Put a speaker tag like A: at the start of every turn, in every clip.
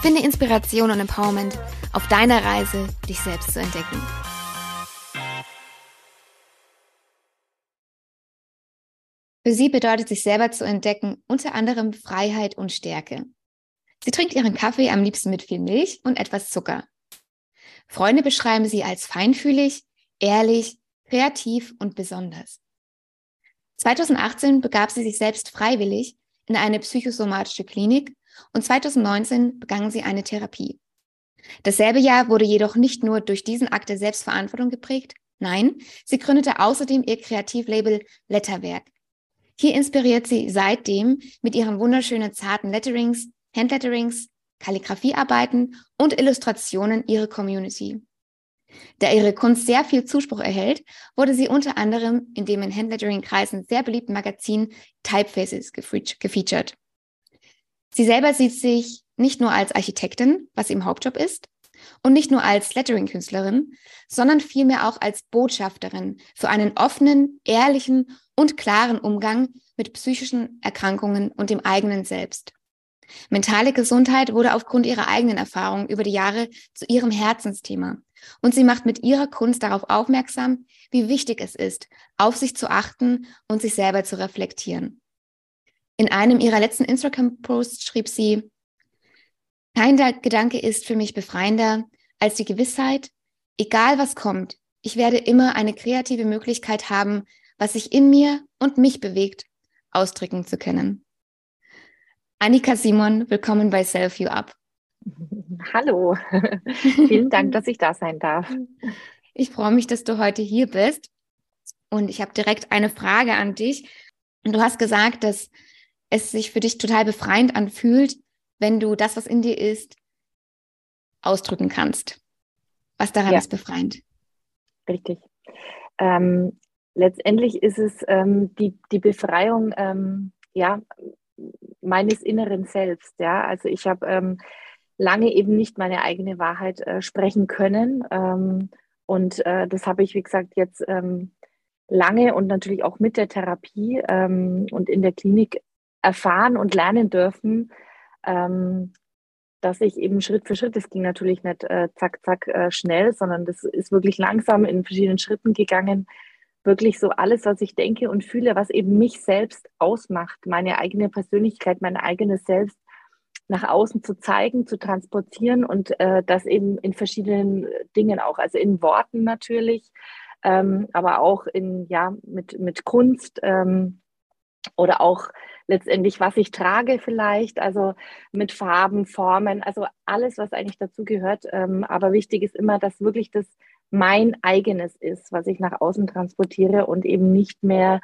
A: Finde Inspiration und Empowerment auf deiner Reise, dich selbst zu entdecken. Für sie bedeutet sich selber zu entdecken unter anderem Freiheit und Stärke. Sie trinkt ihren Kaffee am liebsten mit viel Milch und etwas Zucker. Freunde beschreiben sie als feinfühlig, ehrlich, kreativ und besonders. 2018 begab sie sich selbst freiwillig in eine psychosomatische Klinik und 2019 begann sie eine Therapie. Dasselbe Jahr wurde jedoch nicht nur durch diesen Akt der Selbstverantwortung geprägt, nein, sie gründete außerdem ihr Kreativlabel Letterwerk. Hier inspiriert sie seitdem mit ihren wunderschönen zarten Letterings, Handletterings, Kalligrafiearbeiten und Illustrationen ihre Community. Da ihre Kunst sehr viel Zuspruch erhält, wurde sie unter anderem in dem in Handlettering-Kreisen sehr beliebten Magazin Typefaces gefeatured. Sie selber sieht sich nicht nur als Architektin, was ihr Hauptjob ist, und nicht nur als Lettering-Künstlerin, sondern vielmehr auch als Botschafterin für einen offenen, ehrlichen und klaren Umgang mit psychischen Erkrankungen und dem eigenen Selbst. Mentale Gesundheit wurde aufgrund ihrer eigenen Erfahrungen über die Jahre zu ihrem Herzensthema. Und sie macht mit ihrer Kunst darauf aufmerksam, wie wichtig es ist, auf sich zu achten und sich selber zu reflektieren. In einem ihrer letzten Instagram-Posts schrieb sie, kein Gedanke ist für mich befreiender als die Gewissheit, egal was kommt, ich werde immer eine kreative Möglichkeit haben, was sich in mir und mich bewegt, ausdrücken zu können. Annika Simon, willkommen bei Self You Up.
B: Hallo, vielen Dank, dass ich da sein darf.
A: Ich freue mich, dass du heute hier bist. Und ich habe direkt eine Frage an dich. Du hast gesagt, dass es sich für dich total befreiend anfühlt, wenn du das, was in dir ist, ausdrücken kannst. Was daran ja. ist befreiend?
B: Richtig. Ähm, letztendlich ist es ähm, die, die Befreiung ähm, ja, meines inneren Selbst. Ja? Also ich habe ähm, lange eben nicht meine eigene Wahrheit äh, sprechen können. Ähm, und äh, das habe ich, wie gesagt, jetzt ähm, lange und natürlich auch mit der Therapie und in der Klinik erfahren und lernen dürfen, ähm, dass ich eben Schritt für Schritt, das ging natürlich nicht äh, zack, zack äh, schnell, sondern das ist wirklich langsam in verschiedenen Schritten gegangen, wirklich so alles, was ich denke und fühle, was eben mich selbst ausmacht, meine eigene Persönlichkeit, mein eigenes Selbst nach außen zu zeigen, zu transportieren und äh, das eben in verschiedenen Dingen auch, also in Worten natürlich, ähm, aber auch in, ja, mit, mit Kunst ähm, oder auch letztendlich, was ich trage vielleicht, also mit Farben, Formen, also alles, was eigentlich dazu gehört. Ähm, aber wichtig ist immer, dass wirklich das mein eigenes ist, was ich nach außen transportiere und eben nicht mehr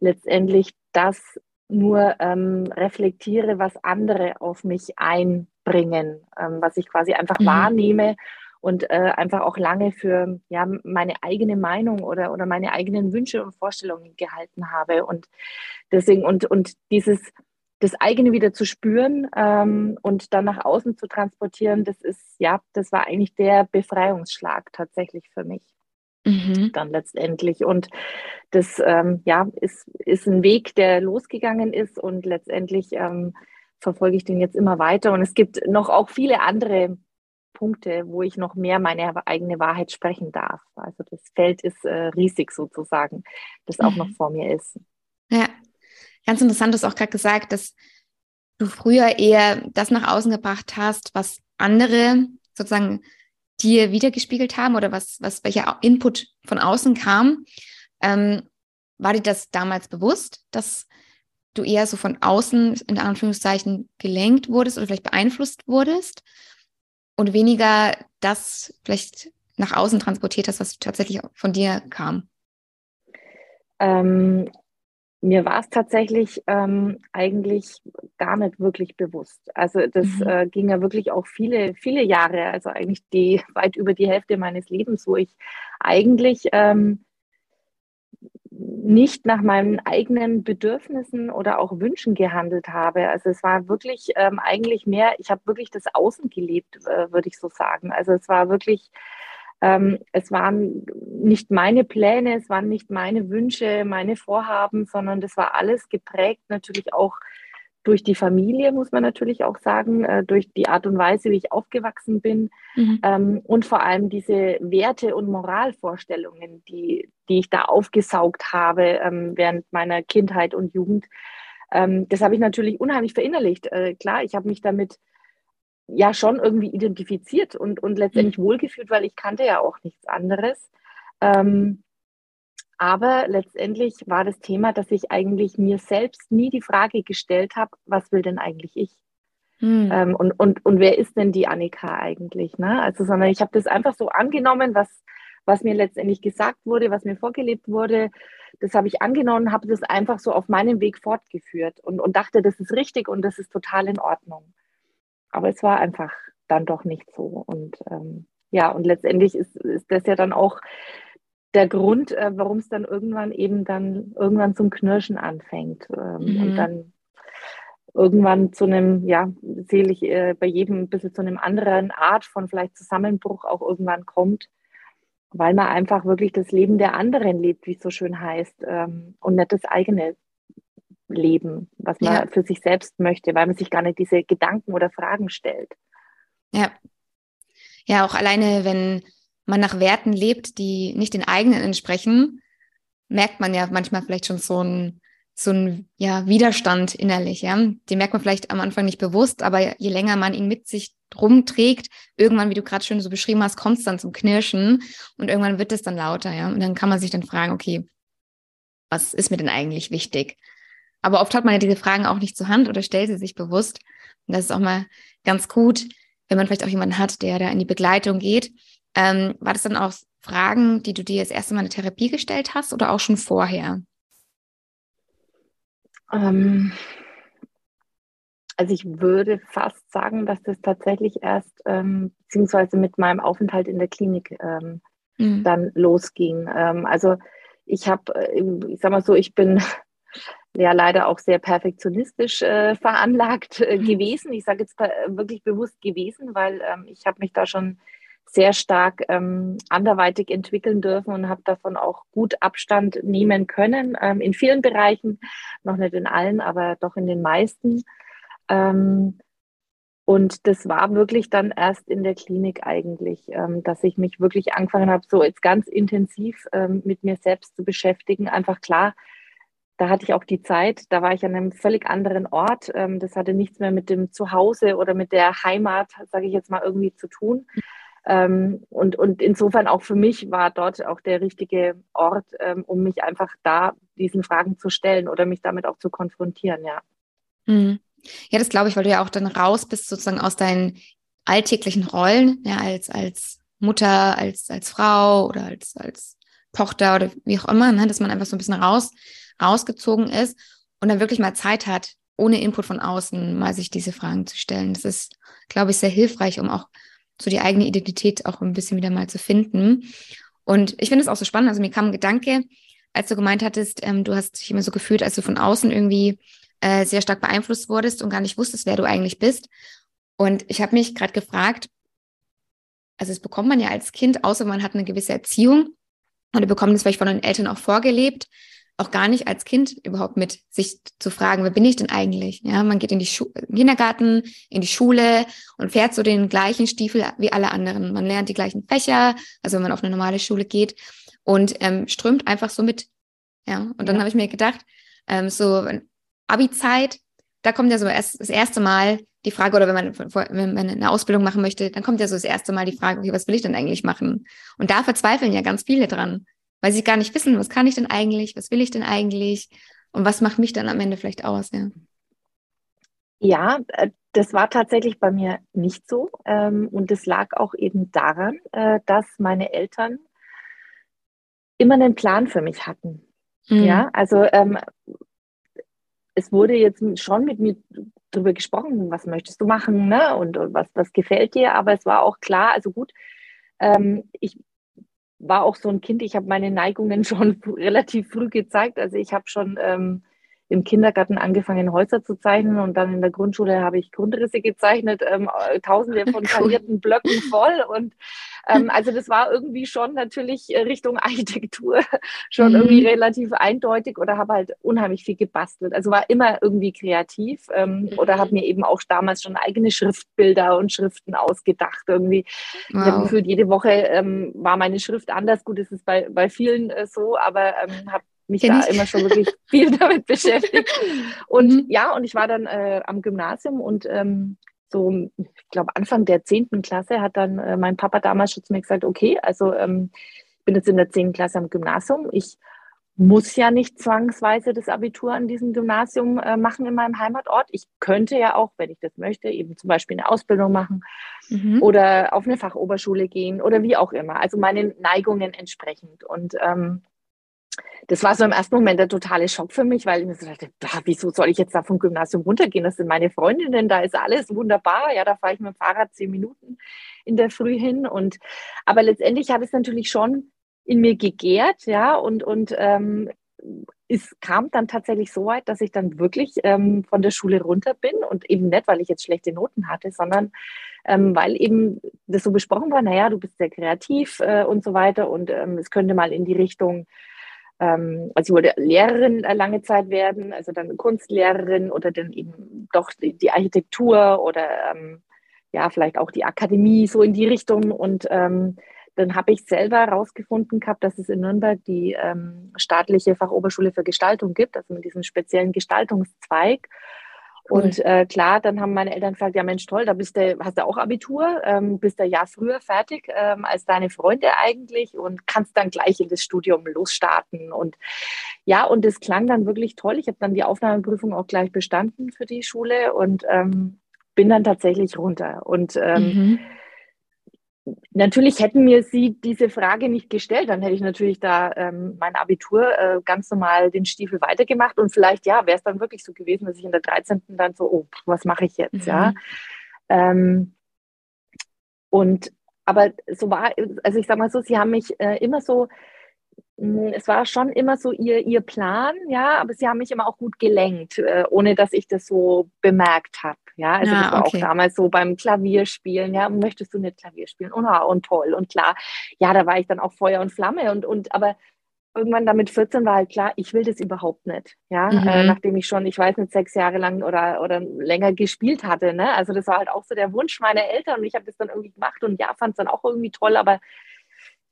B: letztendlich das nur ähm, reflektiere, was andere auf mich einbringen, ähm, was ich quasi einfach mhm. wahrnehme und äh, einfach auch lange für ja, meine eigene Meinung oder, oder meine eigenen Wünsche und Vorstellungen gehalten habe. Und deswegen, und, und dieses, das eigene wieder zu spüren ähm, und dann nach außen zu transportieren, das ist, ja, das war eigentlich der Befreiungsschlag tatsächlich für mich. Mhm. Dann letztendlich. Und das ähm, ja, ist, ist ein Weg, der losgegangen ist und letztendlich ähm, verfolge ich den jetzt immer weiter. Und es gibt noch auch viele andere Punkte, wo ich noch mehr meine eigene Wahrheit sprechen darf. Also das Feld ist äh, riesig sozusagen, das auch mhm. noch vor mir ist.
A: Ja, ganz interessant, du hast auch gerade gesagt, dass du früher eher das nach außen gebracht hast, was andere sozusagen dir wiedergespiegelt haben oder was, was welcher Input von außen kam. Ähm, war dir das damals bewusst, dass du eher so von außen in Anführungszeichen gelenkt wurdest oder vielleicht beeinflusst wurdest? Und weniger das vielleicht nach außen transportiert hast, was tatsächlich von dir kam?
B: Ähm, mir war es tatsächlich ähm, eigentlich gar nicht wirklich bewusst. Also das mhm. äh, ging ja wirklich auch viele, viele Jahre, also eigentlich die weit über die Hälfte meines Lebens, wo ich eigentlich ähm, nicht nach meinen eigenen Bedürfnissen oder auch Wünschen gehandelt habe. Also es war wirklich ähm, eigentlich mehr, ich habe wirklich das Außen gelebt, äh, würde ich so sagen. Also es war wirklich ähm, es waren nicht meine Pläne, es waren nicht meine Wünsche, meine Vorhaben, sondern das war alles geprägt natürlich auch durch die Familie, muss man natürlich auch sagen, äh, durch die Art und Weise, wie ich aufgewachsen bin mhm. ähm, und vor allem diese Werte- und Moralvorstellungen, die, die ich da aufgesaugt habe ähm, während meiner Kindheit und Jugend. Ähm, das habe ich natürlich unheimlich verinnerlicht. Äh, klar, ich habe mich damit ja schon irgendwie identifiziert und, und letztendlich mhm. wohlgefühlt, weil ich kannte ja auch nichts anderes. Ähm, aber letztendlich war das Thema, dass ich eigentlich mir selbst nie die Frage gestellt habe, was will denn eigentlich ich? Mhm. Ähm, und, und, und wer ist denn die Annika eigentlich? Ne? Also, sondern ich habe das einfach so angenommen, was, was mir letztendlich gesagt wurde, was mir vorgelebt wurde. Das habe ich angenommen, habe das einfach so auf meinem Weg fortgeführt und, und dachte, das ist richtig und das ist total in Ordnung. Aber es war einfach dann doch nicht so. Und ähm, ja, und letztendlich ist, ist das ja dann auch der Grund, äh, warum es dann irgendwann eben dann irgendwann zum Knirschen anfängt ähm, mhm. und dann irgendwann zu einem, ja, sehe ich äh, bei jedem ein bisschen zu einem anderen Art von vielleicht Zusammenbruch auch irgendwann kommt, weil man einfach wirklich das Leben der anderen lebt, wie es so schön heißt, ähm, und nicht das eigene leben, was man ja. für sich selbst möchte, weil man sich gar nicht diese Gedanken oder Fragen stellt.
A: Ja. Ja, auch alleine, wenn man nach Werten lebt, die nicht den eigenen entsprechen, merkt man ja manchmal vielleicht schon so einen so ein ja, Widerstand innerlich, ja. Den merkt man vielleicht am Anfang nicht bewusst, aber je länger man ihn mit sich rumträgt, irgendwann, wie du gerade schön so beschrieben hast, kommt es dann zum Knirschen und irgendwann wird es dann lauter, ja. Und dann kann man sich dann fragen, okay, was ist mir denn eigentlich wichtig? Aber oft hat man ja diese Fragen auch nicht zur Hand oder stellt sie sich bewusst. Und das ist auch mal ganz gut, wenn man vielleicht auch jemanden hat, der da in die Begleitung geht. Ähm, war das dann auch Fragen, die du dir das erste Mal in der Therapie gestellt hast oder auch schon vorher?
B: Ähm, also ich würde fast sagen, dass das tatsächlich erst ähm, beziehungsweise mit meinem Aufenthalt in der Klinik ähm, mhm. dann losging. Ähm, also ich habe, äh, ich sag mal so, ich bin ja leider auch sehr perfektionistisch äh, veranlagt äh, mhm. gewesen. Ich sage jetzt äh, wirklich bewusst gewesen, weil ähm, ich habe mich da schon sehr stark ähm, anderweitig entwickeln dürfen und habe davon auch gut Abstand nehmen können. Ähm, in vielen Bereichen, noch nicht in allen, aber doch in den meisten. Ähm, und das war wirklich dann erst in der Klinik eigentlich, ähm, dass ich mich wirklich angefangen habe, so jetzt ganz intensiv ähm, mit mir selbst zu beschäftigen. Einfach klar, da hatte ich auch die Zeit, da war ich an einem völlig anderen Ort. Ähm, das hatte nichts mehr mit dem Zuhause oder mit der Heimat, sage ich jetzt mal, irgendwie zu tun. Ähm, und, und insofern auch für mich war dort auch der richtige Ort, ähm, um mich einfach da diesen Fragen zu stellen oder mich damit auch zu konfrontieren, ja.
A: Mhm. Ja, das glaube ich, weil du ja auch dann raus bist sozusagen aus deinen alltäglichen Rollen, ja, als, als Mutter, als, als Frau oder als, als Tochter oder wie auch immer, ne, dass man einfach so ein bisschen raus rausgezogen ist und dann wirklich mal Zeit hat, ohne Input von außen mal sich diese Fragen zu stellen. Das ist, glaube ich, sehr hilfreich, um auch so die eigene Identität auch ein bisschen wieder mal zu finden. Und ich finde es auch so spannend. Also mir kam ein Gedanke, als du gemeint hattest, ähm, du hast dich immer so gefühlt, als du von außen irgendwie äh, sehr stark beeinflusst wurdest und gar nicht wusstest, wer du eigentlich bist. Und ich habe mich gerade gefragt, also das bekommt man ja als Kind, außer man hat eine gewisse Erziehung oder bekommt es vielleicht von den Eltern auch vorgelebt, auch gar nicht als Kind überhaupt mit sich zu fragen, wer bin ich denn eigentlich? Ja, man geht in die Schu Kindergarten, in die Schule und fährt so den gleichen Stiefel wie alle anderen. Man lernt die gleichen Fächer, also wenn man auf eine normale Schule geht und ähm, strömt einfach so mit. Ja, und dann ja. habe ich mir gedacht, ähm, so Abi-Zeit, da kommt ja so erst das erste Mal die Frage, oder wenn man, wenn man eine Ausbildung machen möchte, dann kommt ja so das erste Mal die Frage, okay, was will ich denn eigentlich machen? Und da verzweifeln ja ganz viele dran weil sie gar nicht wissen, was kann ich denn eigentlich, was will ich denn eigentlich und was macht mich dann am Ende vielleicht aus, ja.
B: Ja, äh, das war tatsächlich bei mir nicht so. Ähm, und es lag auch eben daran, äh, dass meine Eltern immer einen Plan für mich hatten. Mhm. Ja, also ähm, es wurde jetzt schon mit mir darüber gesprochen, was möchtest du machen ne? und, und was, was gefällt dir, aber es war auch klar, also gut, ähm, ich war auch so ein Kind, ich habe meine Neigungen schon relativ früh gezeigt, also ich habe schon ähm, im Kindergarten angefangen, Häuser zu zeichnen und dann in der Grundschule habe ich Grundrisse gezeichnet, ähm, tausende von karierten Blöcken voll. Und ähm, also das war irgendwie schon natürlich äh, Richtung Architektur schon mhm. irgendwie relativ eindeutig oder habe halt unheimlich viel gebastelt. Also war immer irgendwie kreativ ähm, mhm. oder habe mir eben auch damals schon eigene Schriftbilder und Schriften ausgedacht. Irgendwie wow. ich gefühlt, jede Woche ähm, war meine Schrift anders. Gut, das ist bei, bei vielen äh, so, aber ähm, habe mich Kenn da ich. immer schon wirklich viel damit beschäftigt. Und mhm. ja, und ich war dann äh, am Gymnasium und ähm, so, ich glaube, Anfang der 10. Klasse hat dann äh, mein Papa damals schon zu mir gesagt, okay, also ähm, ich bin jetzt in der 10. Klasse am Gymnasium. Ich muss ja nicht zwangsweise das Abitur an diesem Gymnasium äh, machen in meinem Heimatort. Ich könnte ja auch, wenn ich das möchte, eben zum Beispiel eine Ausbildung machen mhm. oder auf eine Fachoberschule gehen oder wie auch immer. Also meinen Neigungen entsprechend. Und ähm, das war so im ersten Moment der totale Schock für mich, weil ich mir so dachte, wieso soll ich jetzt da vom Gymnasium runtergehen? Das sind meine Freundinnen, da ist alles wunderbar. Ja, da fahre ich mit dem Fahrrad zehn Minuten in der Früh hin. Und aber letztendlich hat es natürlich schon in mir gegärt, ja, und, und ähm, es kam dann tatsächlich so weit, dass ich dann wirklich ähm, von der Schule runter bin und eben nicht, weil ich jetzt schlechte Noten hatte, sondern ähm, weil eben das so besprochen war, naja, du bist sehr kreativ äh, und so weiter und ähm, es könnte mal in die Richtung also ich wollte Lehrerin lange Zeit werden, also dann Kunstlehrerin oder dann eben doch die, Architektur oder ähm, ja, vielleicht auch die Akademie, so in die Richtung. Und ähm, dann habe ich selber herausgefunden gehabt, dass es in Nürnberg die ähm, staatliche Fachoberschule für Gestaltung gibt, also mit diesem speziellen Gestaltungszweig. Und äh, klar, dann haben meine Eltern gesagt, ja Mensch, toll, da bist du, hast du auch Abitur, ähm, bist du ja früher fertig ähm, als deine Freunde eigentlich und kannst dann gleich in das Studium losstarten. Und ja, und es klang dann wirklich toll. Ich habe dann die Aufnahmeprüfung auch gleich bestanden für die Schule und ähm, bin dann tatsächlich runter. Und ähm, mhm natürlich hätten mir Sie diese Frage nicht gestellt, dann hätte ich natürlich da ähm, mein Abitur äh, ganz normal den Stiefel weitergemacht und vielleicht, ja, wäre es dann wirklich so gewesen, dass ich in der 13. dann so, oh, was mache ich jetzt, mhm. ja. Ähm, und aber so war, also ich sage mal so, Sie haben mich äh, immer so hm, es war schon immer so ihr, ihr Plan, ja, aber sie haben mich immer auch gut gelenkt, äh, ohne dass ich das so bemerkt habe. Ja, also ja, das war okay. auch damals so beim Klavierspielen, ja, möchtest du nicht Klavier spielen? Und, und toll und klar, ja, da war ich dann auch Feuer und Flamme und, und aber irgendwann dann mit 14 war halt klar, ich will das überhaupt nicht. Ja, mhm. äh, nachdem ich schon, ich weiß nicht, sechs Jahre lang oder, oder länger gespielt hatte. Ne? Also das war halt auch so der Wunsch meiner Eltern und ich habe das dann irgendwie gemacht und ja, fand es dann auch irgendwie toll, aber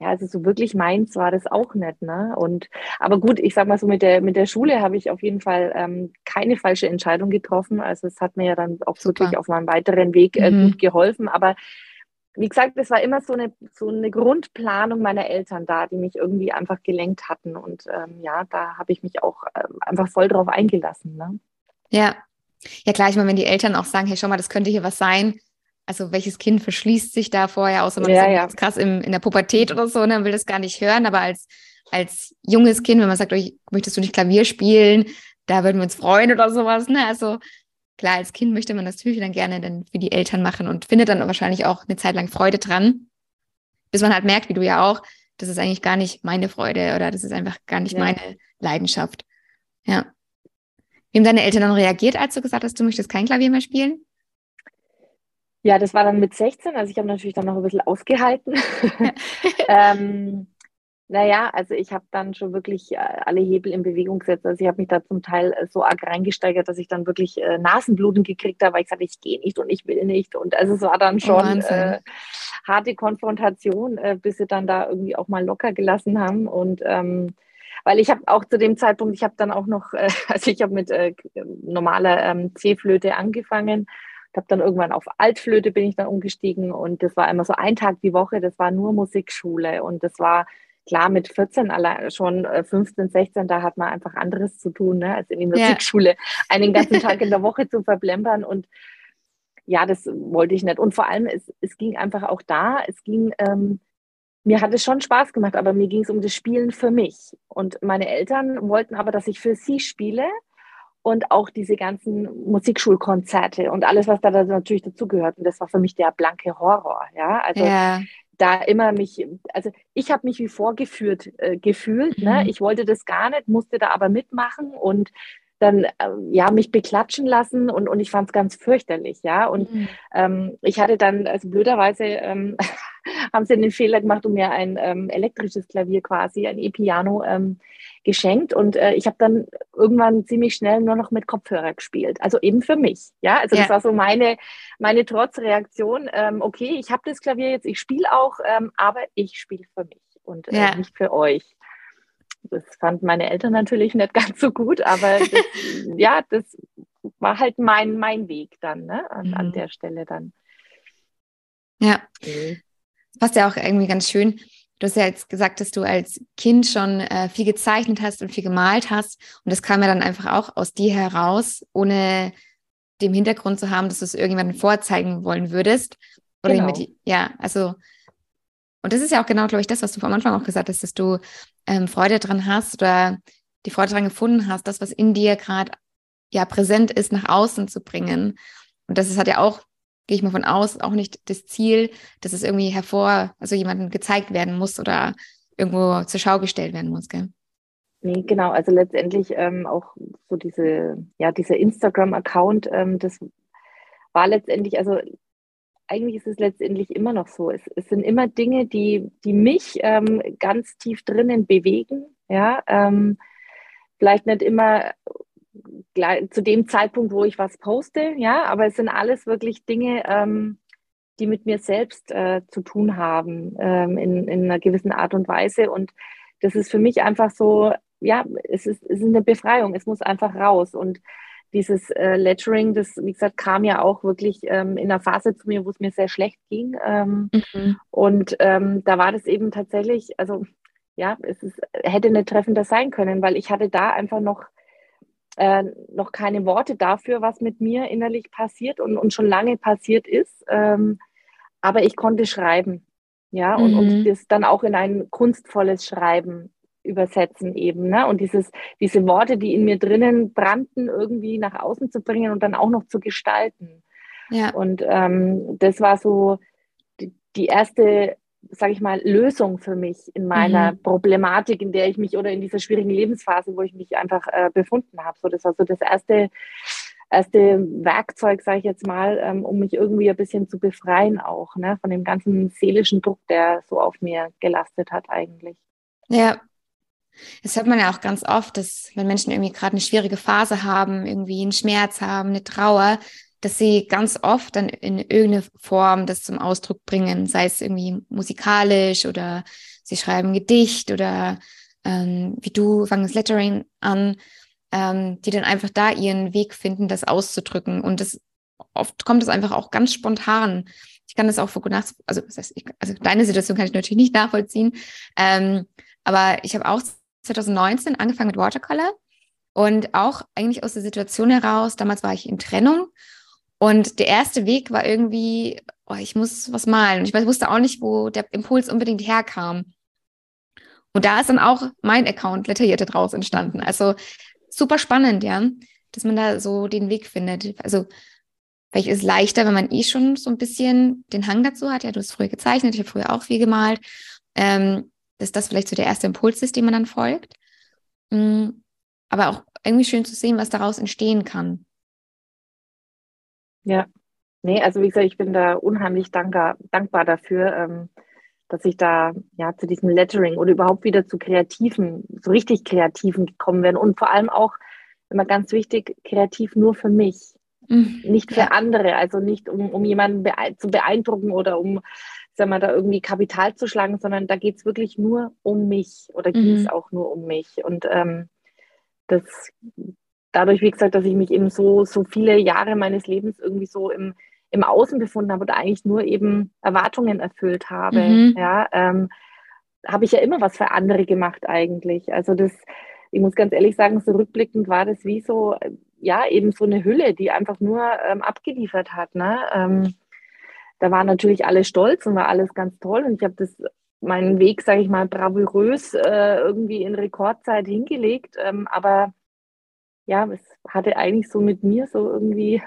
B: ja, also so wirklich meins war das auch nicht, ne? Und aber gut, ich sag mal so, mit der, mit der Schule habe ich auf jeden Fall ähm, keine falsche Entscheidung getroffen. Also es hat mir ja dann auch Super. wirklich auf meinem weiteren Weg äh, mhm. gut geholfen. Aber wie gesagt, es war immer so eine, so eine Grundplanung meiner Eltern da, die mich irgendwie einfach gelenkt hatten. Und ähm, ja, da habe ich mich auch äh, einfach voll drauf eingelassen. Ne?
A: Ja. Ja, klar, ich meine, wenn die Eltern auch sagen, hey, schau mal, das könnte hier was sein, also welches Kind verschließt sich da vorher, außer man ja, ist ja. krass im, in der Pubertät oder so, ne, will das gar nicht hören, aber als, als junges Kind, wenn man sagt, oh, möchtest du nicht Klavier spielen, da würden wir uns freuen oder sowas, ne, also klar, als Kind möchte man das natürlich dann gerne dann für die Eltern machen und findet dann wahrscheinlich auch eine Zeit lang Freude dran, bis man halt merkt, wie du ja auch, das ist eigentlich gar nicht meine Freude oder das ist einfach gar nicht ja. meine Leidenschaft. Ja. Wie haben deine Eltern dann reagiert, als du gesagt hast, du möchtest kein Klavier mehr spielen?
B: Ja, das war dann mit 16, also ich habe natürlich dann noch ein bisschen ausgehalten. ähm, naja, also ich habe dann schon wirklich äh, alle Hebel in Bewegung gesetzt. Also ich habe mich da zum Teil äh, so arg reingesteigert, dass ich dann wirklich äh, Nasenbluten gekriegt habe, weil ich sagte, ich gehe nicht und ich will nicht. Und also es war dann oh, schon oh, äh, harte Konfrontation, äh, bis sie dann da irgendwie auch mal locker gelassen haben. Und ähm, weil ich habe auch zu dem Zeitpunkt, ich habe dann auch noch, äh, also ich habe mit normaler ähm, C-Flöte angefangen habe dann irgendwann auf Altflöte bin ich dann umgestiegen und das war immer so ein Tag die Woche, das war nur Musikschule und das war klar mit 14 allein schon 15, äh, 16, da hat man einfach anderes zu tun, ne, als in die Musikschule ja. einen ganzen Tag in der Woche zu verblempern und ja, das wollte ich nicht. Und vor allem, es, es ging einfach auch da, es ging, ähm, mir hat es schon Spaß gemacht, aber mir ging es um das Spielen für mich. Und meine Eltern wollten aber, dass ich für sie spiele und auch diese ganzen Musikschulkonzerte und alles, was da natürlich dazugehört. Und das war für mich der blanke Horror. Ja, also ja. da immer mich, also ich habe mich wie vorgeführt äh, gefühlt. Ne? Mhm. Ne? Ich wollte das gar nicht, musste da aber mitmachen und dann äh, ja mich beklatschen lassen und, und ich fand es ganz fürchterlich, ja. Und mhm. ähm, ich hatte dann, also blöderweise ähm, haben sie den Fehler gemacht und mir ein ähm, elektrisches Klavier quasi, ein E-Piano ähm, geschenkt. Und äh, ich habe dann irgendwann ziemlich schnell nur noch mit Kopfhörer gespielt. Also eben für mich. Ja, also ja. das war so meine, meine Trotzreaktion. Ähm, okay, ich habe das Klavier jetzt, ich spiele auch, ähm, aber ich spiele für mich und äh, ja. nicht für euch. Das fanden meine Eltern natürlich nicht ganz so gut, aber das, ja, das war halt mein, mein Weg dann, ne, an, mhm. an der Stelle dann.
A: Ja. Mhm. Das passt ja auch irgendwie ganz schön. Du hast ja jetzt gesagt, dass du als Kind schon äh, viel gezeichnet hast und viel gemalt hast. Und das kam ja dann einfach auch aus dir heraus, ohne dem Hintergrund zu haben, dass du es irgendjemandem vorzeigen wollen würdest. Oder genau. mit, ja, also, und das ist ja auch genau, glaube ich, das, was du am Anfang auch gesagt hast, dass du ähm, Freude dran hast oder die Freude dran gefunden hast, das, was in dir gerade ja präsent ist, nach außen zu bringen. Und das ist, hat ja auch gehe ich mal von aus, auch nicht das Ziel, dass es irgendwie hervor, also jemandem gezeigt werden muss oder irgendwo zur Schau gestellt werden muss, gell?
B: Nee, genau. Also letztendlich ähm, auch so diese, ja, dieser Instagram-Account, ähm, das war letztendlich, also eigentlich ist es letztendlich immer noch so. Es, es sind immer Dinge, die, die mich ähm, ganz tief drinnen bewegen. Ja, ähm, vielleicht nicht immer zu dem Zeitpunkt, wo ich was poste, ja, aber es sind alles wirklich Dinge, ähm, die mit mir selbst äh, zu tun haben, ähm, in, in einer gewissen Art und Weise. Und das ist für mich einfach so, ja, es ist, es ist eine Befreiung, es muss einfach raus. Und dieses äh, Lettering, das, wie gesagt, kam ja auch wirklich ähm, in einer Phase zu mir, wo es mir sehr schlecht ging. Ähm, mhm. Und ähm, da war das eben tatsächlich, also ja, es ist, hätte nicht treffender sein können, weil ich hatte da einfach noch äh, noch keine Worte dafür, was mit mir innerlich passiert und, und schon lange passiert ist. Ähm, aber ich konnte schreiben, ja, und, mhm. und das dann auch in ein kunstvolles Schreiben übersetzen eben, ne? Und dieses, diese Worte, die in mir drinnen brannten, irgendwie nach außen zu bringen und dann auch noch zu gestalten. Ja. Und ähm, das war so die, die erste sage ich mal, Lösung für mich in meiner mhm. Problematik, in der ich mich oder in dieser schwierigen Lebensphase, wo ich mich einfach äh, befunden habe. So, das war so das erste, erste Werkzeug, sage ich jetzt mal, ähm, um mich irgendwie ein bisschen zu befreien auch, ne, von dem ganzen seelischen Druck, der so auf mir gelastet hat eigentlich.
A: Ja. Das hört man ja auch ganz oft, dass wenn Menschen irgendwie gerade eine schwierige Phase haben, irgendwie einen Schmerz haben, eine Trauer, dass sie ganz oft dann in irgendeine Form das zum Ausdruck bringen, sei es irgendwie musikalisch oder sie schreiben Gedicht oder ähm, wie du fangen das Lettering an, ähm, die dann einfach da ihren Weg finden, das auszudrücken. Und das oft kommt es einfach auch ganz spontan. Ich kann das auch vor nach, also, das heißt, also deine Situation kann ich natürlich nicht nachvollziehen, ähm, aber ich habe auch 2019 angefangen mit Watercolor und auch eigentlich aus der Situation heraus, damals war ich in Trennung und der erste Weg war irgendwie, oh, ich muss was malen. Und ich wusste auch nicht, wo der Impuls unbedingt herkam. Und da ist dann auch mein Account Letterierte draus entstanden. Also super spannend, ja, dass man da so den Weg findet. Also vielleicht ist es leichter, wenn man eh schon so ein bisschen den Hang dazu hat. Ja, du hast früher gezeichnet, ich habe früher auch viel gemalt. Ähm, dass das vielleicht so der erste Impuls ist, dem man dann folgt. Mhm. Aber auch irgendwie schön zu sehen, was daraus entstehen kann.
B: Ja, nee, also wie gesagt, ich bin da unheimlich dankbar, dankbar dafür, ähm, dass ich da ja zu diesem Lettering oder überhaupt wieder zu kreativen, so richtig kreativen gekommen bin und vor allem auch immer ganz wichtig, kreativ nur für mich, mhm. nicht für ja. andere, also nicht um, um jemanden bee zu beeindrucken oder um sag mal, da irgendwie Kapital zu schlagen, sondern da geht es wirklich nur um mich oder geht es mhm. auch nur um mich. Und ähm, das dadurch, wie gesagt, dass ich mich eben so, so viele Jahre meines Lebens irgendwie so im, im Außen befunden habe oder eigentlich nur eben Erwartungen erfüllt habe, mhm. ja, ähm, habe ich ja immer was für andere gemacht eigentlich. Also das, ich muss ganz ehrlich sagen, so rückblickend war das wie so, ja, eben so eine Hülle, die einfach nur ähm, abgeliefert hat. Ne? Ähm, da war natürlich alles stolz und war alles ganz toll und ich habe das meinen Weg, sage ich mal, bravourös äh, irgendwie in Rekordzeit hingelegt. Ähm, aber ja, es hatte eigentlich so mit mir so irgendwie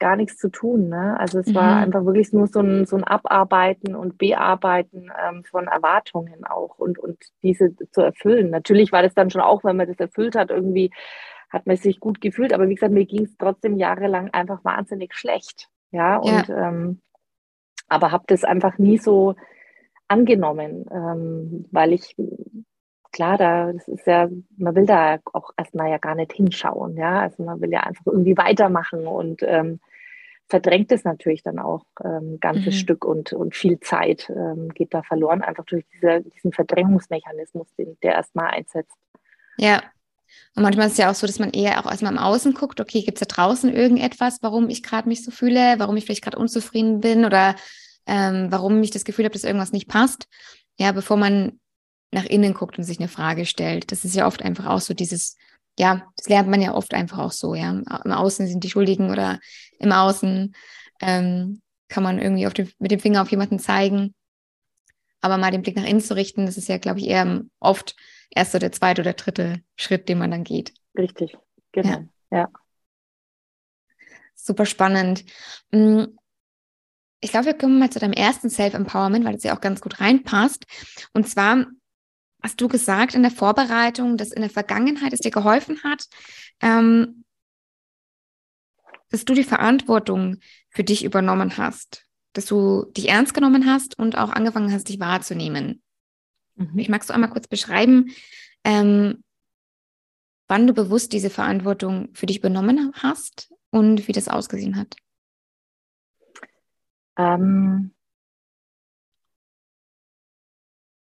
B: gar nichts zu tun. Ne? Also es mhm. war einfach wirklich nur so ein, so ein Abarbeiten und Bearbeiten ähm, von Erwartungen auch und, und diese zu erfüllen. Natürlich war das dann schon auch, wenn man das erfüllt hat, irgendwie hat man sich gut gefühlt, aber wie gesagt, mir ging es trotzdem jahrelang einfach wahnsinnig schlecht. Ja, und ja. Ähm, aber habe das einfach nie so angenommen, ähm, weil ich klar, da das ist ja, man will da auch erstmal ja gar nicht hinschauen, ja. Also man will ja einfach irgendwie weitermachen und ähm, verdrängt es natürlich dann auch ähm, ein ganzes mhm. Stück und, und viel Zeit ähm, geht da verloren, einfach durch diese, diesen Verdrängungsmechanismus, den der erstmal einsetzt.
A: Ja. Und manchmal ist es ja auch so, dass man eher auch erstmal im Außen guckt, okay, gibt es da draußen irgendetwas, warum ich gerade mich so fühle, warum ich vielleicht gerade unzufrieden bin oder ähm, warum ich das Gefühl habe, dass irgendwas nicht passt. Ja, bevor man nach innen guckt und sich eine Frage stellt. Das ist ja oft einfach auch so dieses, ja, das lernt man ja oft einfach auch so, ja. Im Außen sind die Schuldigen oder im Außen ähm, kann man irgendwie den, mit dem Finger auf jemanden zeigen. Aber mal den Blick nach innen zu richten, das ist ja, glaube ich, eher oft erst so der zweite oder dritte Schritt, den man dann geht.
B: Richtig, genau, ja. ja.
A: Super spannend. Hm, ich glaube, wir kommen mal zu deinem ersten Self-Empowerment, weil das ja auch ganz gut reinpasst. Und zwar hast du gesagt in der Vorbereitung, dass in der Vergangenheit es dir geholfen hat, ähm, dass du die Verantwortung für dich übernommen hast, dass du dich ernst genommen hast und auch angefangen hast, dich wahrzunehmen. Mhm. Ich magst du einmal kurz beschreiben, ähm, wann du bewusst diese Verantwortung für dich übernommen hast und wie das ausgesehen hat?
B: Ähm,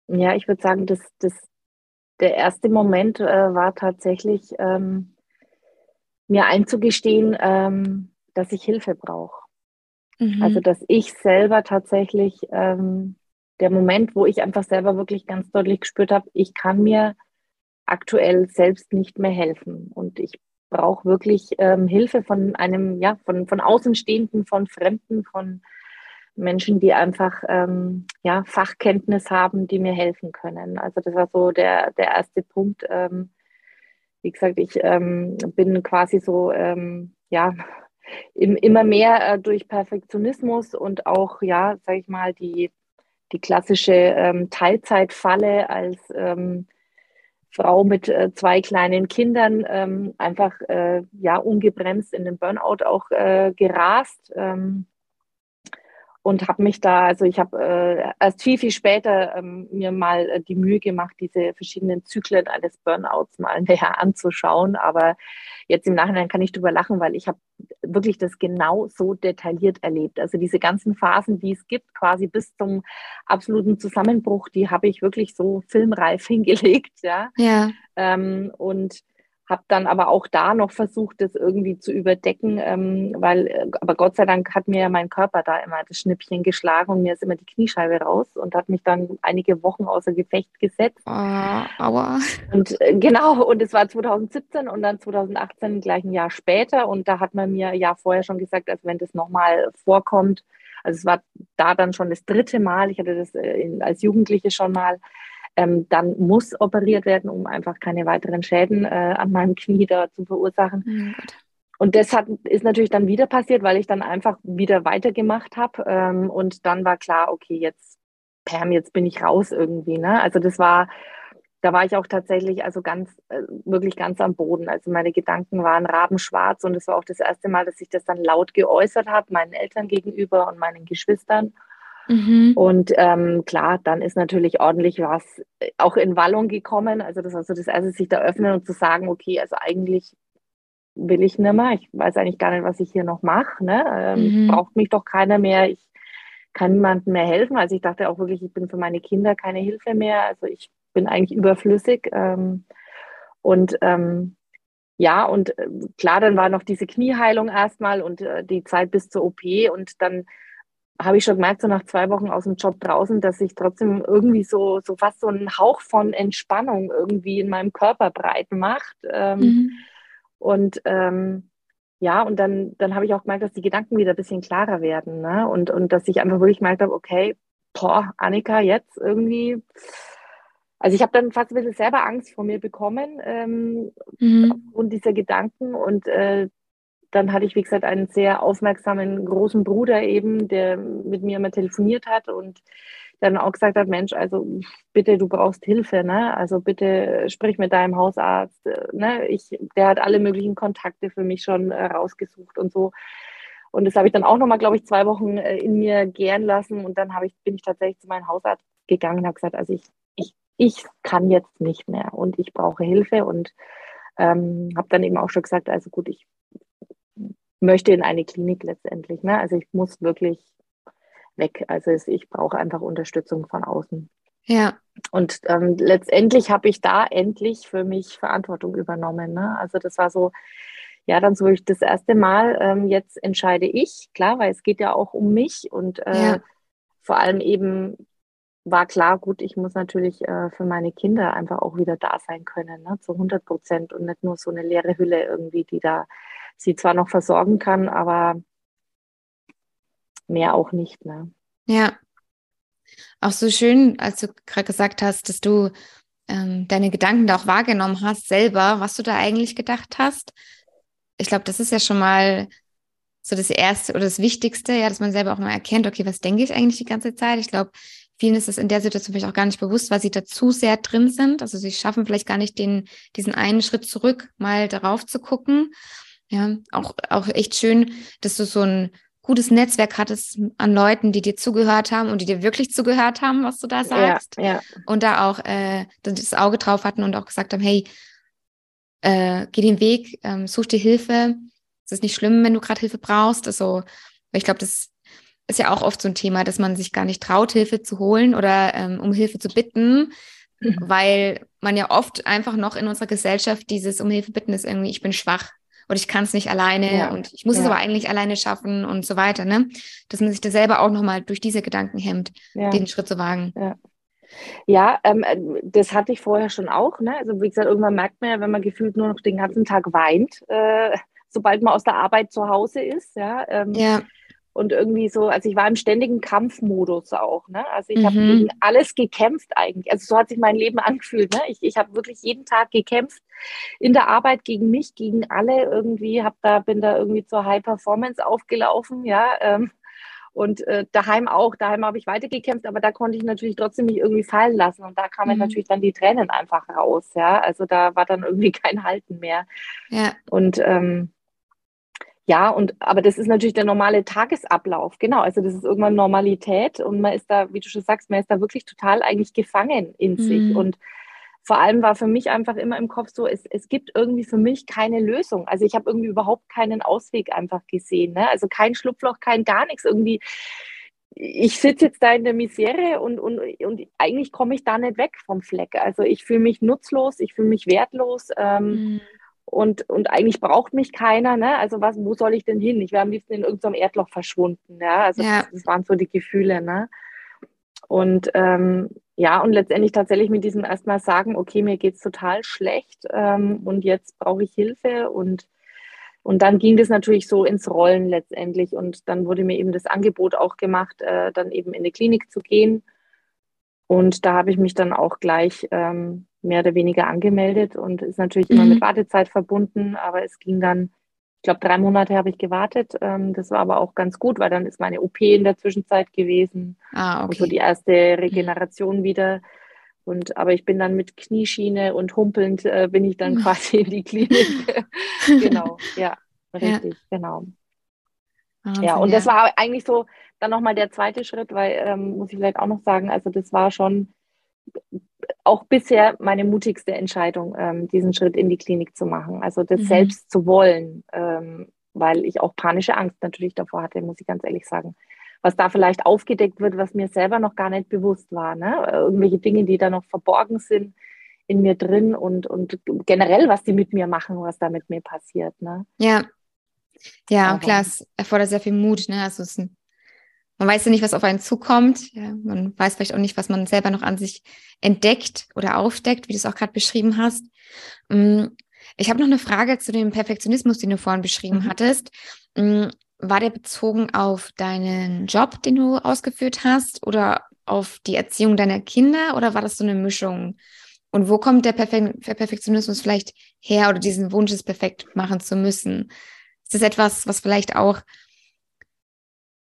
B: Ja, ich würde sagen, dass, dass der erste Moment äh, war tatsächlich, ähm, mir einzugestehen, ähm, dass ich Hilfe brauche. Mhm. Also, dass ich selber tatsächlich, ähm, der Moment, wo ich einfach selber wirklich ganz deutlich gespürt habe, ich kann mir aktuell selbst nicht mehr helfen. Und ich brauche wirklich ähm, Hilfe von einem, ja, von, von Außenstehenden, von Fremden, von Menschen, die einfach ähm, ja, Fachkenntnis haben, die mir helfen können. Also das war so der, der erste Punkt. Ähm, wie gesagt, ich ähm, bin quasi so, ähm, ja, im, immer mehr äh, durch Perfektionismus und auch, ja, sage ich mal, die, die klassische ähm, Teilzeitfalle als ähm, Frau mit äh, zwei kleinen Kindern ähm, einfach äh, ja ungebremst in den Burnout auch äh, gerast. Ähm, und habe mich da, also ich habe äh, erst viel, viel später ähm, mir mal äh, die Mühe gemacht, diese verschiedenen Zyklen eines Burnouts mal näher anzuschauen. Aber jetzt im Nachhinein kann ich drüber lachen, weil ich habe wirklich das genau so detailliert erlebt. Also diese ganzen Phasen, die es gibt, quasi bis zum absoluten Zusammenbruch, die habe ich wirklich so filmreif hingelegt. Ja.
A: ja.
B: Ähm, und habe dann aber auch da noch versucht, das irgendwie zu überdecken, ähm, weil, äh, aber Gott sei Dank hat mir ja mein Körper da immer das Schnippchen geschlagen und mir ist immer die Kniescheibe raus und hat mich dann einige Wochen außer Gefecht gesetzt.
A: Oh, aua.
B: Und äh, genau, und es war 2017 und dann 2018 gleich ein Jahr später und da hat man mir ja vorher schon gesagt, also wenn das nochmal vorkommt, also es war da dann schon das dritte Mal, ich hatte das äh, als Jugendliche schon mal, ähm, dann muss operiert werden, um einfach keine weiteren Schäden äh, an meinem Knie da zu verursachen. Mhm. Und das hat, ist natürlich dann wieder passiert, weil ich dann einfach wieder weitergemacht habe. Ähm, und dann war klar, okay, jetzt, Pam, jetzt bin ich raus irgendwie. Ne? Also das war, da war ich auch tatsächlich also ganz, äh, wirklich ganz am Boden. Also meine Gedanken waren rabenschwarz und es war auch das erste Mal, dass ich das dann laut geäußert habe, meinen Eltern gegenüber und meinen Geschwistern. Mhm. Und ähm, klar, dann ist natürlich ordentlich was äh, auch in Wallung gekommen. Also das war so das erste, sich da öffnen und zu sagen, okay, also eigentlich will ich nicht mehr. Ich weiß eigentlich gar nicht, was ich hier noch mache. Ne? Ähm, mhm. Braucht mich doch keiner mehr. Ich kann niemandem mehr helfen. Also ich dachte auch wirklich, ich bin für meine Kinder keine Hilfe mehr. Also ich bin eigentlich überflüssig. Ähm, und ähm, ja, und äh, klar, dann war noch diese Knieheilung erstmal und äh, die Zeit bis zur OP und dann habe ich schon gemerkt, so nach zwei Wochen aus dem Job draußen, dass sich trotzdem irgendwie so, so fast so ein Hauch von Entspannung irgendwie in meinem Körper breit macht. Ähm, mhm. Und ähm, ja, und dann, dann habe ich auch gemerkt, dass die Gedanken wieder ein bisschen klarer werden. Ne? Und, und dass ich einfach wirklich gemerkt habe, okay, boah, Annika, jetzt irgendwie, also ich habe dann fast ein bisschen selber Angst vor mir bekommen ähm, mhm. aufgrund dieser Gedanken und äh, dann hatte ich, wie gesagt, einen sehr aufmerksamen großen Bruder eben, der mit mir immer telefoniert hat und dann auch gesagt hat, Mensch, also bitte, du brauchst Hilfe, ne? Also bitte sprich mit deinem Hausarzt, äh, ne? Ich, der hat alle möglichen Kontakte für mich schon äh, rausgesucht und so. Und das habe ich dann auch nochmal, glaube ich, zwei Wochen äh, in mir gären lassen. Und dann ich, bin ich tatsächlich zu meinem Hausarzt gegangen und habe gesagt, also ich, ich, ich kann jetzt nicht mehr und ich brauche Hilfe. Und ähm, habe dann eben auch schon gesagt, also gut, ich möchte in eine Klinik letztendlich. Ne? Also ich muss wirklich weg. Also ich brauche einfach Unterstützung von außen.
A: Ja.
B: Und ähm, letztendlich habe ich da endlich für mich Verantwortung übernommen. Ne? Also das war so, ja, dann so ich das erste Mal, ähm, jetzt entscheide ich, klar, weil es geht ja auch um mich und äh, ja. vor allem eben war klar, gut, ich muss natürlich äh, für meine Kinder einfach auch wieder da sein können, ne? zu 100 Prozent und nicht nur so eine leere Hülle irgendwie, die da sie zwar noch versorgen kann, aber mehr auch nicht. Ne?
A: Ja. Auch so schön, als du gerade gesagt hast, dass du ähm, deine Gedanken da auch wahrgenommen hast, selber, was du da eigentlich gedacht hast. Ich glaube, das ist ja schon mal so das Erste oder das Wichtigste, ja, dass man selber auch mal erkennt, okay, was denke ich eigentlich die ganze Zeit? Ich glaube, vielen ist es in der Situation vielleicht auch gar nicht bewusst, weil sie da zu sehr drin sind. Also sie schaffen vielleicht gar nicht den, diesen einen Schritt zurück, mal darauf zu gucken. Ja, auch, auch echt schön, dass du so ein gutes Netzwerk hattest an Leuten, die dir zugehört haben und die dir wirklich zugehört haben, was du da sagst.
B: Ja, ja.
A: Und da auch äh, das Auge drauf hatten und auch gesagt haben, hey, äh, geh den Weg, ähm, such dir Hilfe. Es ist nicht schlimm, wenn du gerade Hilfe brauchst. Also, ich glaube, das ist ja auch oft so ein Thema, dass man sich gar nicht traut, Hilfe zu holen oder ähm, um Hilfe zu bitten, mhm. weil man ja oft einfach noch in unserer Gesellschaft dieses um Hilfe bitten ist irgendwie, ich bin schwach, oder ich kann es nicht alleine ja. und ich muss ja. es aber eigentlich alleine schaffen und so weiter, ne? Dass man sich da selber auch nochmal durch diese Gedanken hemmt, ja. den Schritt zu wagen.
B: Ja. Ähm, das hatte ich vorher schon auch. Ne? Also wie gesagt, irgendwann merkt man ja, wenn man gefühlt nur noch den ganzen Tag weint, äh, sobald man aus der Arbeit zu Hause ist. Ja, ähm,
A: ja
B: und irgendwie so, also ich war im ständigen Kampfmodus auch. Ne? Also ich mhm. habe gegen alles gekämpft eigentlich. Also so hat sich mein Leben angefühlt. Ne? Ich, ich habe wirklich jeden Tag gekämpft in der Arbeit gegen mich, gegen alle irgendwie. Hab da bin da irgendwie zur High Performance aufgelaufen, ja. Ähm, und äh, daheim auch, daheim habe ich weitergekämpft, aber da konnte ich natürlich trotzdem mich irgendwie fallen lassen. Und da kamen mhm. natürlich dann die Tränen einfach raus, ja. Also da war dann irgendwie kein Halten mehr.
A: Ja.
B: Und ähm, ja, und aber das ist natürlich der normale Tagesablauf, genau. Also das ist irgendwann Normalität und man ist da, wie du schon sagst, man ist da wirklich total eigentlich gefangen in mhm. sich. Und vor allem war für mich einfach immer im Kopf so, es, es gibt irgendwie für mich keine Lösung. Also ich habe irgendwie überhaupt keinen Ausweg einfach gesehen. Ne? Also kein Schlupfloch, kein gar nichts. Irgendwie, ich sitze jetzt da in der Misere und, und, und eigentlich komme ich da nicht weg vom Fleck. Also ich fühle mich nutzlos, ich fühle mich wertlos. Ähm, mhm und, und eigentlich braucht mich keiner, ne? Also was, wo soll ich denn hin? Ich wäre am liebsten in irgendeinem Erdloch verschwunden, ja. Also ja. Das, waren so die Gefühle, ne? Und ähm, ja, und letztendlich tatsächlich mit diesem erstmal sagen, okay, mir geht es total schlecht ähm, und jetzt brauche ich Hilfe und und dann ging das natürlich so ins Rollen letztendlich. Und dann wurde mir eben das Angebot auch gemacht, äh, dann eben in die Klinik zu gehen. Und da habe ich mich dann auch gleich ähm, mehr oder weniger angemeldet und ist natürlich mhm. immer mit Wartezeit verbunden, aber es ging dann, ich glaube, drei Monate habe ich gewartet. Ähm, das war aber auch ganz gut, weil dann ist meine OP in der Zwischenzeit gewesen.
A: Ah, okay.
B: Und so die erste Regeneration mhm. wieder. Und aber ich bin dann mit Knieschiene und humpelnd äh, bin ich dann quasi in die Klinik. genau, ja, richtig, ja. genau. Wahnsinn, ja, und ja. das war eigentlich so dann nochmal der zweite Schritt, weil, ähm, muss ich vielleicht auch noch sagen, also das war schon auch bisher meine mutigste Entscheidung, ähm, diesen Schritt in die Klinik zu machen. Also das mhm. selbst zu wollen, ähm, weil ich auch panische Angst natürlich davor hatte, muss ich ganz ehrlich sagen. Was da vielleicht aufgedeckt wird, was mir selber noch gar nicht bewusst war. Ne? Irgendwelche Dinge, die da noch verborgen sind in mir drin und, und generell, was die mit mir machen, was da mit mir passiert. Ne?
A: Ja. Ja, Aber, klar, es erfordert sehr viel Mut. Ne? Also es ist ein man weiß ja nicht, was auf einen zukommt. Ja, man weiß vielleicht auch nicht, was man selber noch an sich entdeckt oder aufdeckt, wie du es auch gerade beschrieben hast. Mm, ich habe noch eine Frage zu dem Perfektionismus, den du vorhin beschrieben mhm. hattest. Mm, war der bezogen auf deinen Job, den du ausgeführt hast, oder auf die Erziehung deiner Kinder oder war das so eine Mischung? Und wo kommt der, Perfe der Perfektionismus vielleicht her oder diesen Wunsch, es perfekt machen zu müssen? Ist das etwas, was vielleicht auch,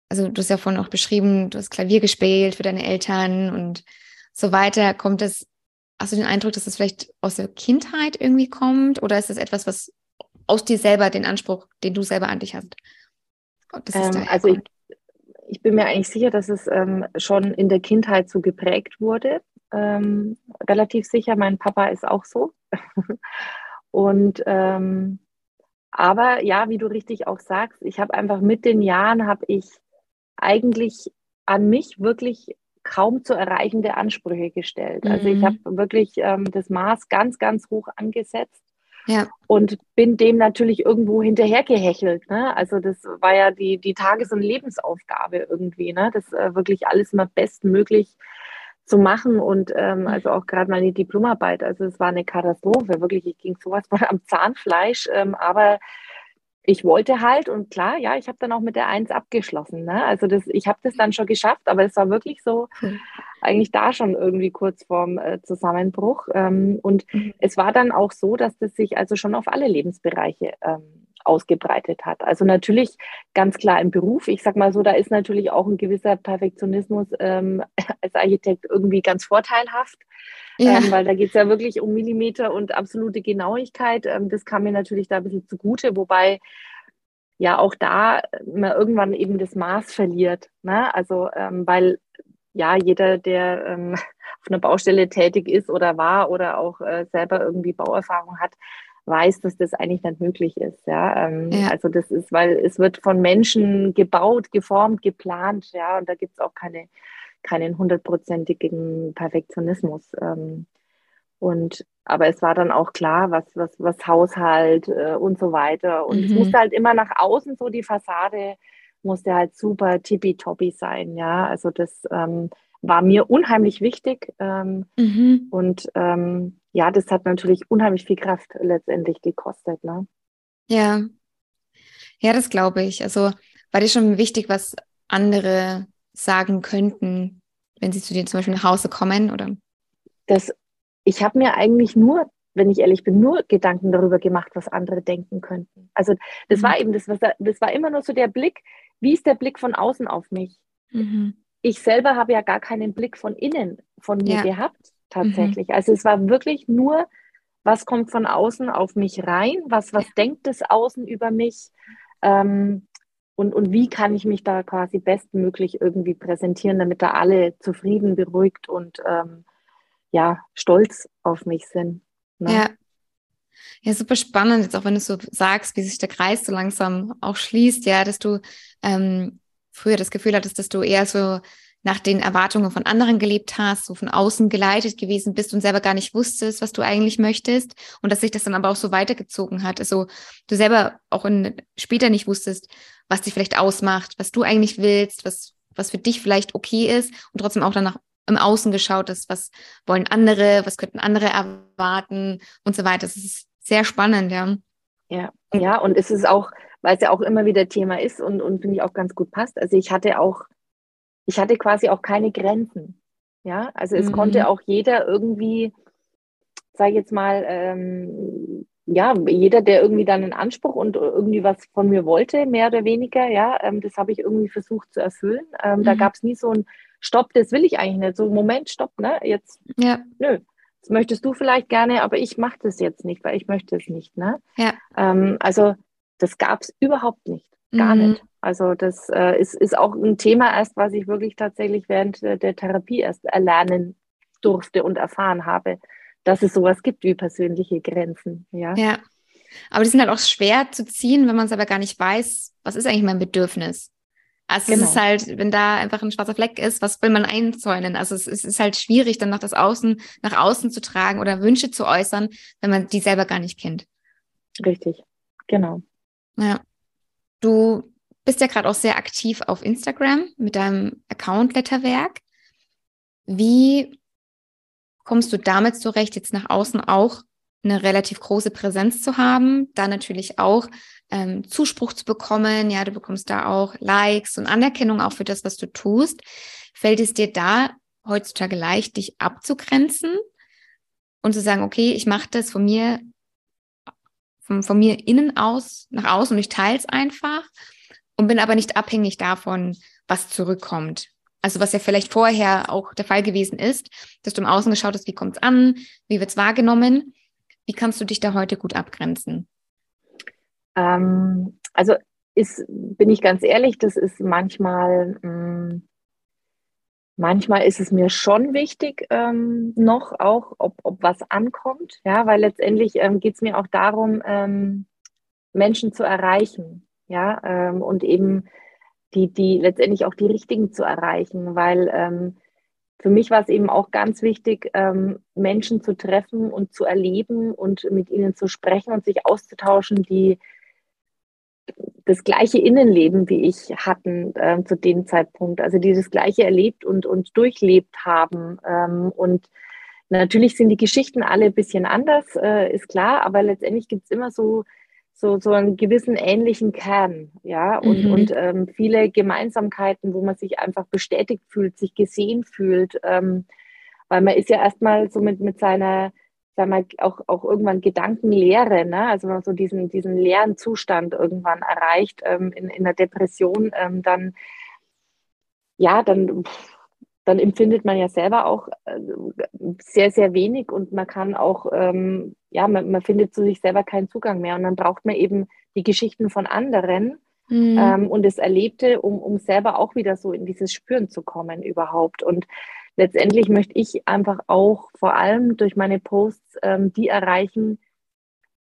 A: also du hast ja vorhin auch beschrieben, du hast Klavier gespielt für deine Eltern und so weiter. Kommt das, hast du den Eindruck, dass das vielleicht aus der Kindheit irgendwie kommt oder ist das etwas, was aus dir selber den Anspruch, den du selber an dich hast?
B: Ähm, also ich, ich, bin mir eigentlich sicher, dass es ähm, schon in der Kindheit so geprägt wurde. Ähm, relativ sicher, mein Papa ist auch so. Und ähm, aber ja, wie du richtig auch sagst, ich habe einfach mit den Jahren habe ich eigentlich an mich wirklich kaum zu erreichende Ansprüche gestellt. Mhm. Also ich mhm. habe wirklich ähm, das Maß ganz, ganz hoch angesetzt ja. Und bin dem natürlich irgendwo hinterhergehechelt. Ne? Also das war ja die, die Tages- und Lebensaufgabe irgendwie, ne? das äh, wirklich alles mal bestmöglich zu machen und ähm, mhm. also auch gerade meine Diplomarbeit, also es war eine Katastrophe, wirklich, ich ging sowas von am Zahnfleisch, ähm, aber ich wollte halt und klar, ja, ich habe dann auch mit der Eins abgeschlossen. Ne? Also das, ich habe das dann schon geschafft, aber es war wirklich so, eigentlich da schon irgendwie kurz vorm äh, Zusammenbruch. Ähm, und mhm. es war dann auch so, dass das sich also schon auf alle Lebensbereiche ähm, ausgebreitet hat. Also natürlich ganz klar im Beruf. Ich sag mal so, da ist natürlich auch ein gewisser Perfektionismus ähm, als Architekt irgendwie ganz vorteilhaft. Ja. Ähm, weil da geht es ja wirklich um Millimeter und absolute Genauigkeit. Ähm, das kam mir natürlich da ein bisschen zugute, wobei ja auch da man irgendwann eben das Maß verliert. Ne? Also ähm, weil ja jeder, der ähm, auf einer Baustelle tätig ist oder war oder auch äh, selber irgendwie Bauerfahrung hat, weiß, dass das eigentlich nicht möglich ist. Ja? Ähm, ja. Also das ist, weil es wird von Menschen gebaut, geformt, geplant, ja, und da gibt es auch keine keinen hundertprozentigen Perfektionismus. Ähm, und aber es war dann auch klar, was, was, was Haushalt äh, und so weiter. Und mhm. es musste halt immer nach außen so die Fassade musste halt super tippitoppi sein, ja. Also das ähm, war mir unheimlich wichtig. Ähm, mhm. Und ähm, ja, das hat natürlich unheimlich viel Kraft letztendlich gekostet, ne?
A: Ja. Ja, das glaube ich. Also war dir schon wichtig, was andere sagen könnten, wenn sie zu dir zum Beispiel nach Hause kommen? Oder?
B: Das, ich habe mir eigentlich nur, wenn ich ehrlich bin, nur Gedanken darüber gemacht, was andere denken könnten. Also das mhm. war eben, das, was, das war immer nur so der Blick, wie ist der Blick von außen auf mich? Mhm. Ich selber habe ja gar keinen Blick von innen von mir ja. gehabt, tatsächlich. Mhm. Also es war wirklich nur, was kommt von außen auf mich rein, was, was ja. denkt das Außen über mich? Ähm, und, und wie kann ich mich da quasi bestmöglich irgendwie präsentieren, damit da alle zufrieden, beruhigt und ähm, ja, stolz auf mich sind.
A: Ne? Ja. Ja, super spannend, jetzt auch wenn du so sagst, wie sich der Kreis so langsam auch schließt, ja, dass du ähm, früher das Gefühl hattest, dass du eher so nach den Erwartungen von anderen gelebt hast, so von außen geleitet gewesen bist und selber gar nicht wusstest, was du eigentlich möchtest und dass sich das dann aber auch so weitergezogen hat. Also du selber auch in, später nicht wusstest, was dich vielleicht ausmacht, was du eigentlich willst, was, was für dich vielleicht okay ist und trotzdem auch danach im Außen geschaut hast, was wollen andere, was könnten andere erwarten und so weiter. Das ist sehr spannend, ja.
B: Ja, ja, und es ist auch, weil es ja auch immer wieder Thema ist und, und finde ich auch ganz gut passt. Also ich hatte auch, ich hatte quasi auch keine Grenzen. Ja, also es mhm. konnte auch jeder irgendwie, sage ich jetzt mal, ähm, ja, jeder, der irgendwie dann einen Anspruch und irgendwie was von mir wollte, mehr oder weniger, ja, ähm, das habe ich irgendwie versucht zu erfüllen. Ähm, mhm. Da gab es nie so ein Stopp, das will ich eigentlich nicht. So, Moment, Stopp, ne? Jetzt, ja. nö. Das möchtest du vielleicht gerne, aber ich mache das jetzt nicht, weil ich möchte es nicht, ne? Ja. Ähm, also, das gab es überhaupt nicht. Gar mhm. nicht. Also, das äh, ist, ist auch ein Thema erst, was ich wirklich tatsächlich während der Therapie erst erlernen durfte und erfahren habe dass es sowas gibt wie persönliche Grenzen. Ja.
A: ja. Aber die sind halt auch schwer zu ziehen, wenn man es aber gar nicht weiß, was ist eigentlich mein Bedürfnis. Also genau. es ist halt, wenn da einfach ein schwarzer Fleck ist, was will man einzäunen? Also es, es ist halt schwierig, dann nach das Außen, nach außen zu tragen oder Wünsche zu äußern, wenn man die selber gar nicht kennt.
B: Richtig, genau.
A: Ja. Du bist ja gerade auch sehr aktiv auf Instagram mit deinem Account Letterwerk. Wie kommst du damit zurecht, jetzt nach außen auch eine relativ große Präsenz zu haben, da natürlich auch ähm, Zuspruch zu bekommen, ja, du bekommst da auch Likes und Anerkennung auch für das, was du tust. Fällt es dir da heutzutage leicht, dich abzugrenzen und zu sagen, okay, ich mache das von mir, von, von mir innen aus nach außen und ich teile es einfach und bin aber nicht abhängig davon, was zurückkommt. Also was ja vielleicht vorher auch der Fall gewesen ist, dass du im Außen geschaut hast, wie kommt es an, wie wird es wahrgenommen. Wie kannst du dich da heute gut abgrenzen?
B: Ähm, also ist, bin ich ganz ehrlich, das ist manchmal, mh, mm, manchmal ist es mir schon wichtig, ähm, noch auch, ob, ob was ankommt, ja, weil letztendlich ähm, geht es mir auch darum, ähm, Menschen zu erreichen, ja, ähm, und eben die, die letztendlich auch die richtigen zu erreichen, weil ähm, für mich war es eben auch ganz wichtig, ähm, Menschen zu treffen und zu erleben und mit ihnen zu sprechen und sich auszutauschen, die das gleiche Innenleben wie ich hatten äh, zu dem Zeitpunkt, also die das gleiche erlebt und, und durchlebt haben. Ähm, und natürlich sind die Geschichten alle ein bisschen anders, äh, ist klar, aber letztendlich gibt es immer so, so, so einen gewissen ähnlichen Kern, ja, und, mhm. und ähm, viele Gemeinsamkeiten, wo man sich einfach bestätigt fühlt, sich gesehen fühlt, ähm, weil man ist ja erstmal so mit, mit seiner sagen wir, auch, auch irgendwann Gedankenlehre, ne? also wenn man so diesen, diesen leeren Zustand irgendwann erreicht ähm, in, in der Depression, ähm, dann, ja, dann, dann empfindet man ja selber auch äh, sehr, sehr wenig und man kann auch, ähm, ja, man, man findet zu sich selber keinen Zugang mehr und dann braucht man eben die Geschichten von anderen, Mhm. Ähm, und das Erlebte, um, um selber auch wieder so in dieses Spüren zu kommen überhaupt. Und letztendlich möchte ich einfach auch vor allem durch meine Posts ähm, die erreichen,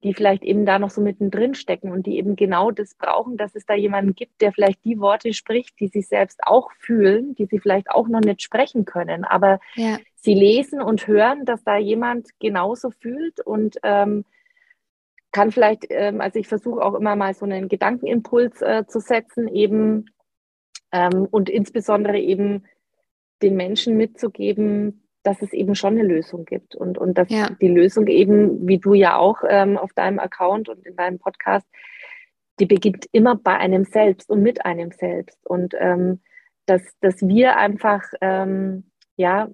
B: die vielleicht eben da noch so mittendrin stecken und die eben genau das brauchen, dass es da jemanden gibt, der vielleicht die Worte spricht, die sie selbst auch fühlen, die sie vielleicht auch noch nicht sprechen können, aber ja. sie lesen und hören, dass da jemand genauso fühlt und ähm, kann vielleicht, ähm, also ich versuche auch immer mal so einen Gedankenimpuls äh, zu setzen, eben ähm, und insbesondere eben den Menschen mitzugeben, dass es eben schon eine Lösung gibt und, und dass ja. die Lösung eben, wie du ja auch ähm, auf deinem Account und in deinem Podcast, die beginnt immer bei einem selbst und mit einem selbst. Und ähm, dass, dass wir einfach ähm, ja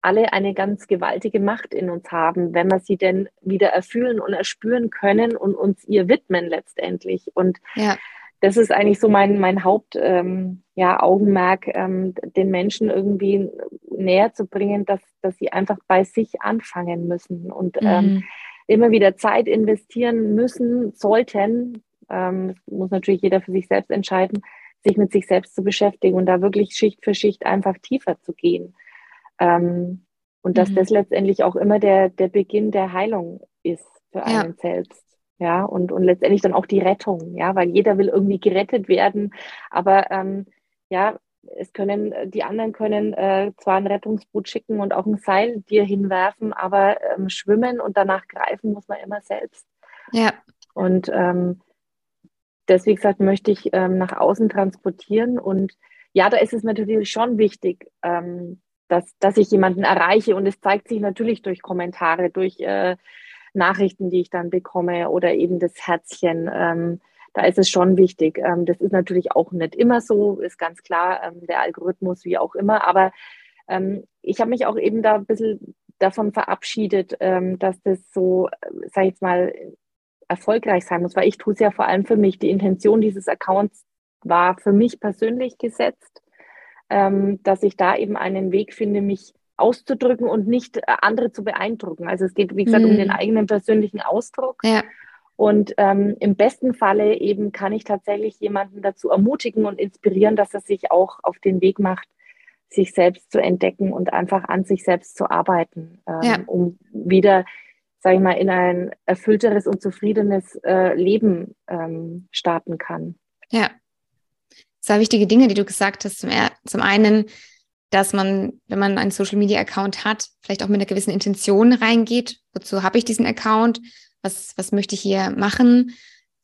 B: alle eine ganz gewaltige Macht in uns haben, wenn wir sie denn wieder erfüllen und erspüren können und uns ihr widmen letztendlich. Und ja das ist eigentlich so mein, mein Hauptaugenmerk, ähm, ja, ähm, den Menschen irgendwie näher zu bringen, dass, dass sie einfach bei sich anfangen müssen und mhm. ähm, immer wieder Zeit investieren müssen, sollten, ähm, muss natürlich jeder für sich selbst entscheiden, sich mit sich selbst zu beschäftigen und da wirklich Schicht für Schicht einfach tiefer zu gehen. Ähm, und dass mhm. das letztendlich auch immer der, der Beginn der Heilung ist für einen ja. selbst ja, und, und letztendlich dann auch die Rettung, ja, weil jeder will irgendwie gerettet werden, aber ähm, ja, es können, die anderen können äh, zwar ein Rettungsboot schicken und auch ein Seil dir hinwerfen, aber ähm, schwimmen und danach greifen muss man immer selbst. Ja. Und ähm, deswegen gesagt, möchte ich ähm, nach außen transportieren und ja, da ist es natürlich schon wichtig, ähm, dass, dass ich jemanden erreiche und es zeigt sich natürlich durch Kommentare, durch äh, Nachrichten, die ich dann bekomme oder eben das Herzchen. Ähm, da ist es schon wichtig. Ähm, das ist natürlich auch nicht immer so, ist ganz klar, ähm, der Algorithmus wie auch immer. Aber ähm, ich habe mich auch eben da ein bisschen davon verabschiedet, ähm, dass das so, sag ich jetzt mal, erfolgreich sein muss, weil ich tue es ja vor allem für mich. Die Intention dieses Accounts war für mich persönlich gesetzt, ähm, dass ich da eben einen Weg finde, mich auszudrücken und nicht äh, andere zu beeindrucken. Also es geht, wie gesagt, mhm. um den mhm. eigenen persönlichen Ausdruck. Ja. Und ähm, im besten Falle eben kann ich tatsächlich jemanden dazu ermutigen und inspirieren, dass er sich auch auf den Weg macht, sich selbst zu entdecken und einfach an sich selbst zu arbeiten, ähm, ja. um wieder, sage ich mal, in ein erfüllteres und zufriedenes äh, Leben ähm, starten kann.
A: Ja, zwei wichtige Dinge, die du gesagt hast. Zum, zum einen dass man, wenn man einen Social Media Account hat, vielleicht auch mit einer gewissen Intention reingeht. Wozu habe ich diesen Account? Was, was möchte ich hier machen?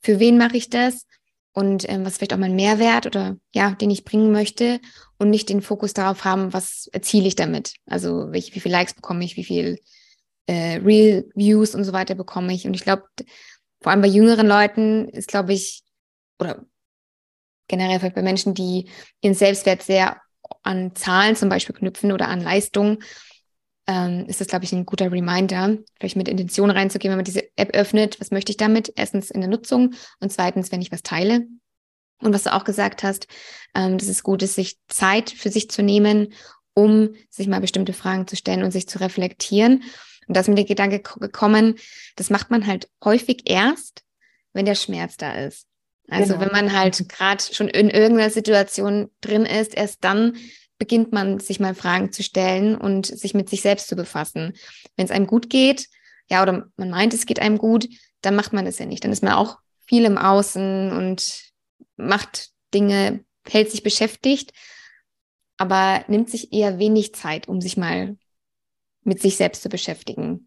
A: Für wen mache ich das? Und ähm, was vielleicht auch mein Mehrwert oder ja, den ich bringen möchte und nicht den Fokus darauf haben, was erziele ich damit? Also welche, wie viele Likes bekomme ich, wie viel äh, Real Views und so weiter bekomme ich. Und ich glaube, vor allem bei jüngeren Leuten ist, glaube ich, oder generell vielleicht bei Menschen, die ihren Selbstwert sehr an Zahlen zum Beispiel knüpfen oder an Leistung, ähm, ist das, glaube ich, ein guter Reminder, vielleicht mit Intention reinzugehen, wenn man diese App öffnet. Was möchte ich damit? Erstens in der Nutzung und zweitens, wenn ich was teile. Und was du auch gesagt hast, ähm, dass es gut ist, sich Zeit für sich zu nehmen, um sich mal bestimmte Fragen zu stellen und sich zu reflektieren. Und da ist mir der Gedanke gekommen, das macht man halt häufig erst, wenn der Schmerz da ist. Also genau. wenn man halt gerade schon in irgendeiner Situation drin ist, erst dann beginnt man sich mal Fragen zu stellen und sich mit sich selbst zu befassen. Wenn es einem gut geht, ja, oder man meint, es geht einem gut, dann macht man es ja nicht. Dann ist man auch viel im Außen und macht Dinge, hält sich beschäftigt, aber nimmt sich eher wenig Zeit, um sich mal mit sich selbst zu beschäftigen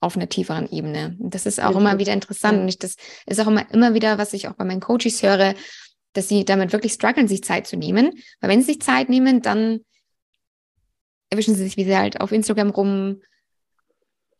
A: auf einer tieferen Ebene. Das ist auch immer wieder interessant. Und ich, das ist auch immer, immer wieder, was ich auch bei meinen Coaches höre, dass sie damit wirklich strugglen, sich Zeit zu nehmen. Weil wenn sie sich Zeit nehmen, dann erwischen sie sich, wie sie halt auf Instagram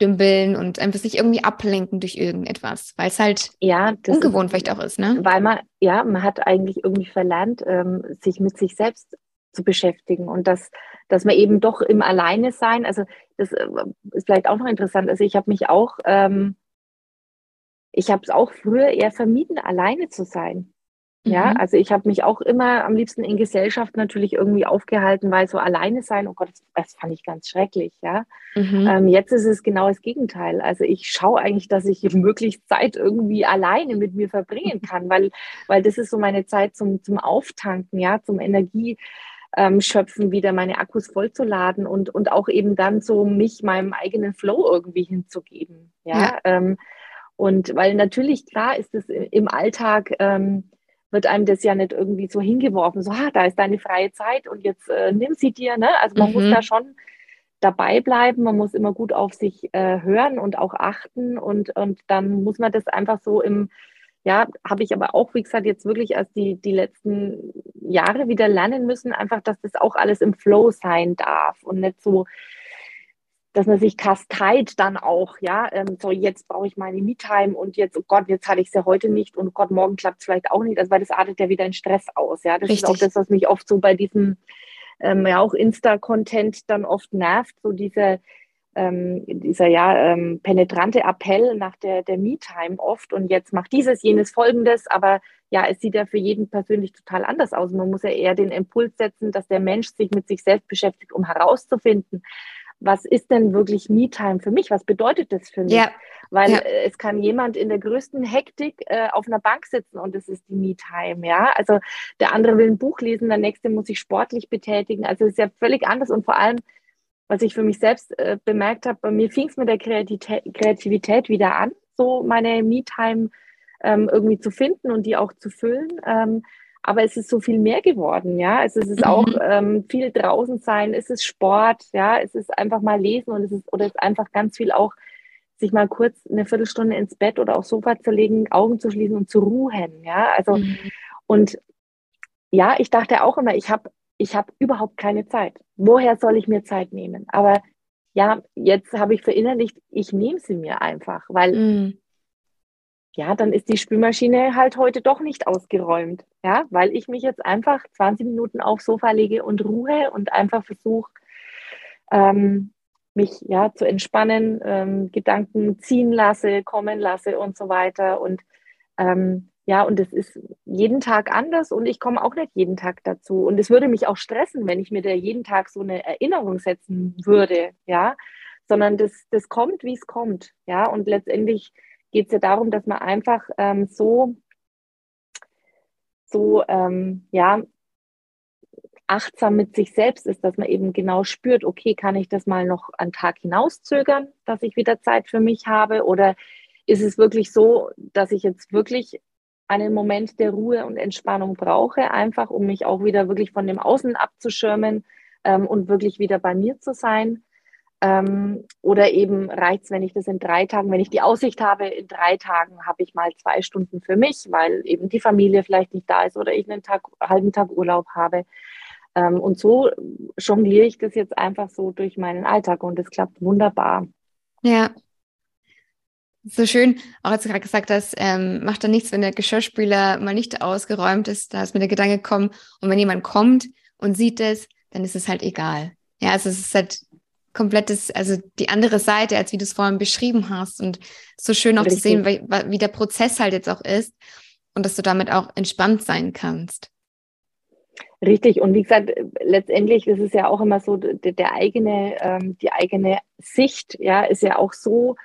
A: rumdümpeln und einfach sich irgendwie ablenken durch irgendetwas, weil es halt ja, ungewohnt ist, vielleicht auch ist, ne?
B: Weil man, ja, man hat eigentlich irgendwie verlernt, ähm, sich mit sich selbst zu beschäftigen und das, dass man eben doch im Alleine sein, also das äh, ist vielleicht auch noch interessant, also ich habe mich auch, ähm, ich habe es auch früher eher vermieden, alleine zu sein. Ja, mhm. also ich habe mich auch immer am liebsten in Gesellschaft natürlich irgendwie aufgehalten, weil so alleine sein, oh Gott, das, das fand ich ganz schrecklich, ja. Mhm. Ähm, jetzt ist es genau das Gegenteil. Also ich schaue eigentlich, dass ich möglichst Zeit irgendwie alleine mit mir verbringen kann, weil, weil das ist so meine Zeit zum, zum Auftanken, ja, zum Energie. Ähm, schöpfen, wieder meine Akkus vollzuladen und, und auch eben dann so mich meinem eigenen Flow irgendwie hinzugeben. Ja. ja. Ähm, und weil natürlich, klar ist es im Alltag, ähm, wird einem das ja nicht irgendwie so hingeworfen, so, ah, da ist deine freie Zeit und jetzt äh, nimm sie dir. Ne? Also man mhm. muss da schon dabei bleiben, man muss immer gut auf sich äh, hören und auch achten und, und dann muss man das einfach so im, ja, habe ich aber auch, wie gesagt, jetzt wirklich erst die, die letzten Jahre wieder lernen müssen, einfach, dass das auch alles im Flow sein darf und nicht so, dass man sich kasteit dann auch, ja, ähm, so jetzt brauche ich meine Me-Time und jetzt, oh Gott, jetzt hatte ich sie heute nicht und oh Gott, morgen klappt es vielleicht auch nicht, also weil das artet ja wieder in Stress aus, ja. Das Richtig. ist auch das, was mich oft so bei diesem, ähm, ja auch Insta-Content dann oft nervt, so diese, ähm, dieser ja ähm, penetrante Appell nach der, der Me-Time oft und jetzt macht dieses, jenes, folgendes, aber ja, es sieht ja für jeden persönlich total anders aus. Man muss ja eher den Impuls setzen, dass der Mensch sich mit sich selbst beschäftigt, um herauszufinden, was ist denn wirklich Me-Time für mich? Was bedeutet das für mich? Ja. Weil ja. Es kann jemand in der größten Hektik äh, auf einer Bank sitzen und es ist die Me-Time, ja. Also der andere will ein Buch lesen, der nächste muss sich sportlich betätigen. Also es ist ja völlig anders und vor allem, was ich für mich selbst äh, bemerkt habe, bei mir fing es mit der Kreativität, Kreativität wieder an, so meine Me-Time ähm, irgendwie zu finden und die auch zu füllen. Ähm, aber es ist so viel mehr geworden, ja. Es ist auch mhm. ähm, viel draußen sein, es ist Sport, ja, es ist einfach mal lesen und es ist, oder es ist einfach ganz viel auch, sich mal kurz eine Viertelstunde ins Bett oder aufs Sofa zu legen, Augen zu schließen und zu ruhen, ja. Also, mhm. und ja, ich dachte auch immer, ich habe ich hab überhaupt keine Zeit. Woher soll ich mir Zeit nehmen? Aber ja, jetzt habe ich verinnerlicht, ich nehme sie mir einfach, weil mhm ja, dann ist die Spülmaschine halt heute doch nicht ausgeräumt, ja, weil ich mich jetzt einfach 20 Minuten aufs Sofa lege und ruhe und einfach versuche, ähm, mich ja zu entspannen, ähm, Gedanken ziehen lasse, kommen lasse und so weiter. Und ähm, ja, und es ist jeden Tag anders und ich komme auch nicht jeden Tag dazu. Und es würde mich auch stressen, wenn ich mir da jeden Tag so eine Erinnerung setzen würde, ja, sondern das, das kommt, wie es kommt, ja, und letztendlich geht es ja darum, dass man einfach ähm, so, so ähm, ja, achtsam mit sich selbst ist, dass man eben genau spürt, okay, kann ich das mal noch einen Tag hinauszögern, dass ich wieder Zeit für mich habe? Oder ist es wirklich so, dass ich jetzt wirklich einen Moment der Ruhe und Entspannung brauche, einfach um mich auch wieder wirklich von dem Außen abzuschirmen ähm, und wirklich wieder bei mir zu sein? Ähm, oder eben reicht es, wenn ich das in drei Tagen, wenn ich die Aussicht habe, in drei Tagen habe ich mal zwei Stunden für mich, weil eben die Familie vielleicht nicht da ist oder ich einen Tag, halben Tag Urlaub habe. Ähm, und so jongliere ich das jetzt einfach so durch meinen Alltag und es klappt wunderbar.
A: Ja. So schön, auch als du gerade gesagt hast, ähm, macht dann nichts, wenn der Geschirrspüler mal nicht ausgeräumt ist. Da ist mir der Gedanke gekommen, und wenn jemand kommt und sieht es, dann ist es halt egal. Ja, also es ist halt komplettes, also die andere Seite, als wie du es vorhin beschrieben hast und so schön auch Richtig. zu sehen, wie, wie der Prozess halt jetzt auch ist und dass du damit auch entspannt sein kannst.
B: Richtig, und wie gesagt, letztendlich ist es ja auch immer so, der, der eigene, ähm, die eigene Sicht, ja, ist ja auch so,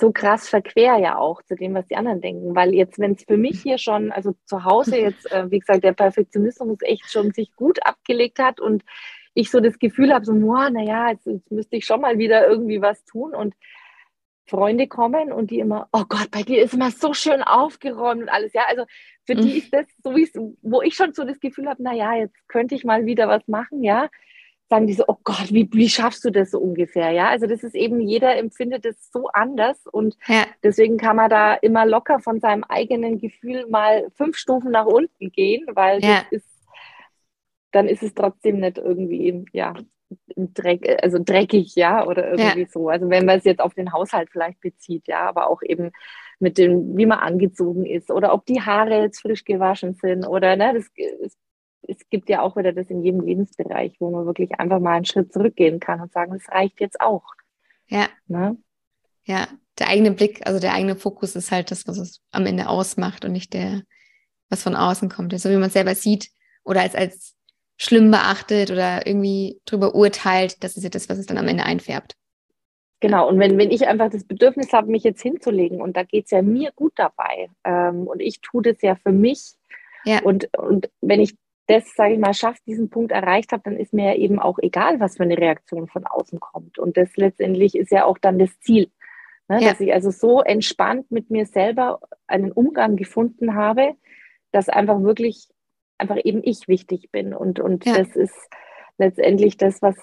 B: so krass verquer ja auch zu dem, was die anderen denken. Weil jetzt, wenn es für mich hier schon, also zu Hause jetzt, äh, wie gesagt, der Perfektionismus echt schon sich gut abgelegt hat und ich so das Gefühl habe, so, boah, naja, jetzt, jetzt müsste ich schon mal wieder irgendwie was tun und Freunde kommen und die immer, oh Gott, bei dir ist immer so schön aufgeräumt und alles. Ja, also für die mhm. ist das so, wie wo ich schon so das Gefühl habe, naja, jetzt könnte ich mal wieder was machen, ja. Sagen die so, oh Gott, wie, wie schaffst du das so ungefähr? Ja, also das ist eben, jeder empfindet es so anders und ja. deswegen kann man da immer locker von seinem eigenen Gefühl mal fünf Stufen nach unten gehen, weil ja. das ist, dann ist es trotzdem nicht irgendwie, ja, Dreck, also dreckig, ja, oder irgendwie ja. so. Also wenn man es jetzt auf den Haushalt vielleicht bezieht, ja, aber auch eben mit dem, wie man angezogen ist oder ob die Haare jetzt frisch gewaschen sind oder ne, das, es, es gibt ja auch wieder das in jedem Lebensbereich, wo man wirklich einfach mal einen Schritt zurückgehen kann und sagen, das reicht jetzt auch.
A: Ja. Ne? Ja, der eigene Blick, also der eigene Fokus ist halt das, was es am Ende ausmacht und nicht der, was von außen kommt. So also wie man es selber sieht oder als, als schlimm beachtet oder irgendwie drüber urteilt, das ist ja das, was es dann am Ende einfärbt.
B: Genau, und wenn, wenn ich einfach das Bedürfnis habe, mich jetzt hinzulegen und da geht es ja mir gut dabei ähm, und ich tue das ja für mich ja. Und, und wenn ich das, sage ich mal, schafft, diesen Punkt erreicht habe, dann ist mir ja eben auch egal, was für eine Reaktion von außen kommt. Und das letztendlich ist ja auch dann das Ziel, ne? ja. dass ich also so entspannt mit mir selber einen Umgang gefunden habe, dass einfach wirklich einfach eben ich wichtig bin. Und, und ja. das ist letztendlich das, was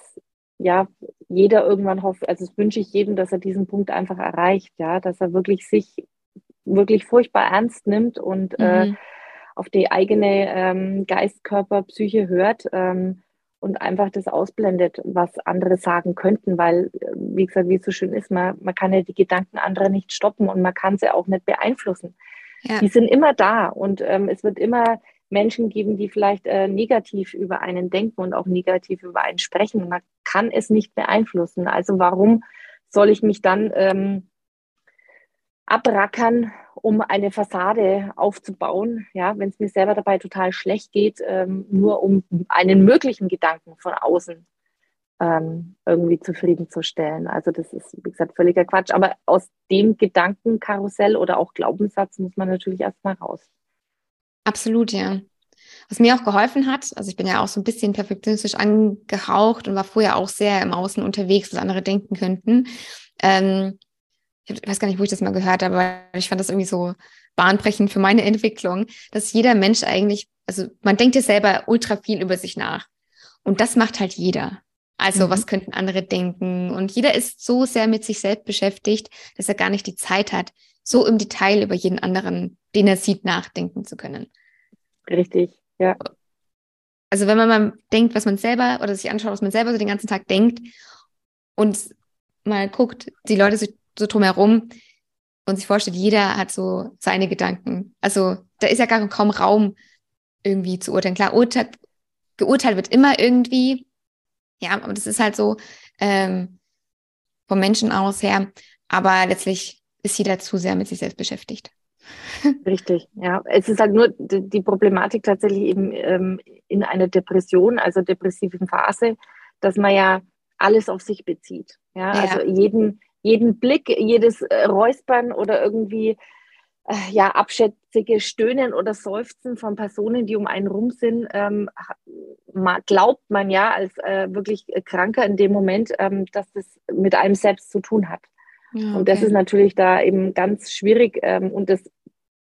B: ja jeder irgendwann hofft, also das wünsche ich jedem, dass er diesen Punkt einfach erreicht, ja, dass er wirklich sich wirklich furchtbar ernst nimmt und äh, mhm. äh, auf die eigene ähm, Geist, Körper, Psyche hört ähm, und einfach das ausblendet, was andere sagen könnten, weil, wie gesagt, wie es so schön ist, man, man kann ja die Gedanken anderer nicht stoppen und man kann sie auch nicht beeinflussen. Ja. Die sind immer da und ähm, es wird immer Menschen geben, die vielleicht äh, negativ über einen denken und auch negativ über einen sprechen. Man kann es nicht beeinflussen. Also warum soll ich mich dann ähm, abrackern, um eine Fassade aufzubauen, ja, wenn es mir selber dabei total schlecht geht, ähm, nur um einen möglichen Gedanken von außen ähm, irgendwie zufriedenzustellen. Also das ist, wie gesagt, völliger Quatsch. Aber aus dem Gedankenkarussell oder auch Glaubenssatz muss man natürlich erstmal raus.
A: Absolut, ja. Was mir auch geholfen hat, also ich bin ja auch so ein bisschen perfektionistisch angehaucht und war vorher auch sehr im Außen unterwegs, was andere denken könnten. Ähm, ich weiß gar nicht, wo ich das mal gehört habe, aber ich fand das irgendwie so bahnbrechend für meine Entwicklung, dass jeder Mensch eigentlich, also man denkt ja selber ultra viel über sich nach. Und das macht halt jeder. Also, mhm. was könnten andere denken? Und jeder ist so sehr mit sich selbst beschäftigt, dass er gar nicht die Zeit hat, so im Detail über jeden anderen, den er sieht, nachdenken zu können.
B: Richtig, ja.
A: Also wenn man mal denkt, was man selber oder sich anschaut, was man selber so den ganzen Tag denkt und mal guckt, die Leute so, drumherum und sich vorstellt, jeder hat so seine Gedanken. Also da ist ja gar kaum Raum irgendwie zu urteilen. Klar, urteilt, geurteilt wird immer irgendwie, ja, aber das ist halt so ähm, vom Menschen aus her. Aber letztlich ist jeder zu sehr mit sich selbst beschäftigt.
B: Richtig, ja. Es ist halt nur die Problematik tatsächlich eben ähm, in einer Depression, also depressiven Phase, dass man ja alles auf sich bezieht. Ja, ja. also jeden, jeden Blick, jedes äh, Räuspern oder irgendwie äh, ja, abschätzige Stöhnen oder Seufzen von Personen, die um einen rum sind, ähm, glaubt man ja als äh, wirklich Kranker in dem Moment, ähm, dass das mit einem selbst zu tun hat. Ja, okay. Und das ist natürlich da eben ganz schwierig ähm, und das,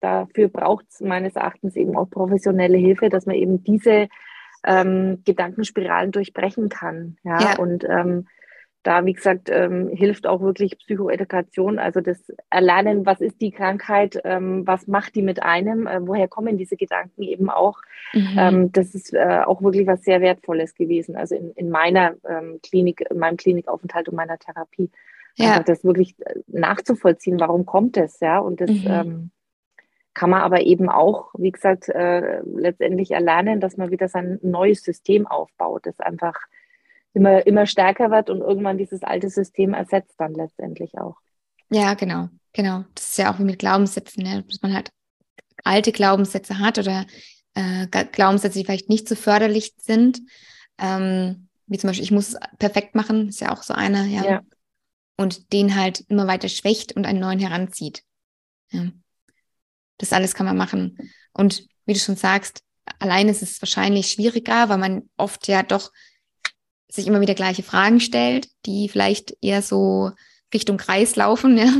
B: dafür braucht es meines Erachtens eben auch professionelle Hilfe, dass man eben diese ähm, Gedankenspiralen durchbrechen kann. Ja, ja. und ähm, da, wie gesagt, ähm, hilft auch wirklich Psychoedukation, also das Erlernen, was ist die Krankheit, ähm, was macht die mit einem, äh, woher kommen diese Gedanken eben auch. Mhm. Ähm, das ist äh, auch wirklich was sehr Wertvolles gewesen, also in, in meiner ähm, Klinik, in meinem Klinikaufenthalt und meiner Therapie ja. Einfach das wirklich äh, nachzuvollziehen, warum kommt es, ja, und das, mhm. ähm, kann man aber eben auch, wie gesagt, äh, letztendlich erlernen, dass man wieder sein neues System aufbaut, das einfach immer, immer stärker wird und irgendwann dieses alte System ersetzt dann letztendlich auch.
A: Ja, genau, genau. Das ist ja auch wie mit Glaubenssätzen, ne? dass man halt alte Glaubenssätze hat oder äh, Glaubenssätze, die vielleicht nicht so förderlich sind. Ähm, wie zum Beispiel, ich muss es perfekt machen, ist ja auch so einer, ja. ja. Und den halt immer weiter schwächt und einen neuen heranzieht. Ja. Das alles kann man machen. Und wie du schon sagst, allein ist es wahrscheinlich schwieriger, weil man oft ja doch sich immer wieder gleiche Fragen stellt, die vielleicht eher so Richtung Kreis laufen, ja,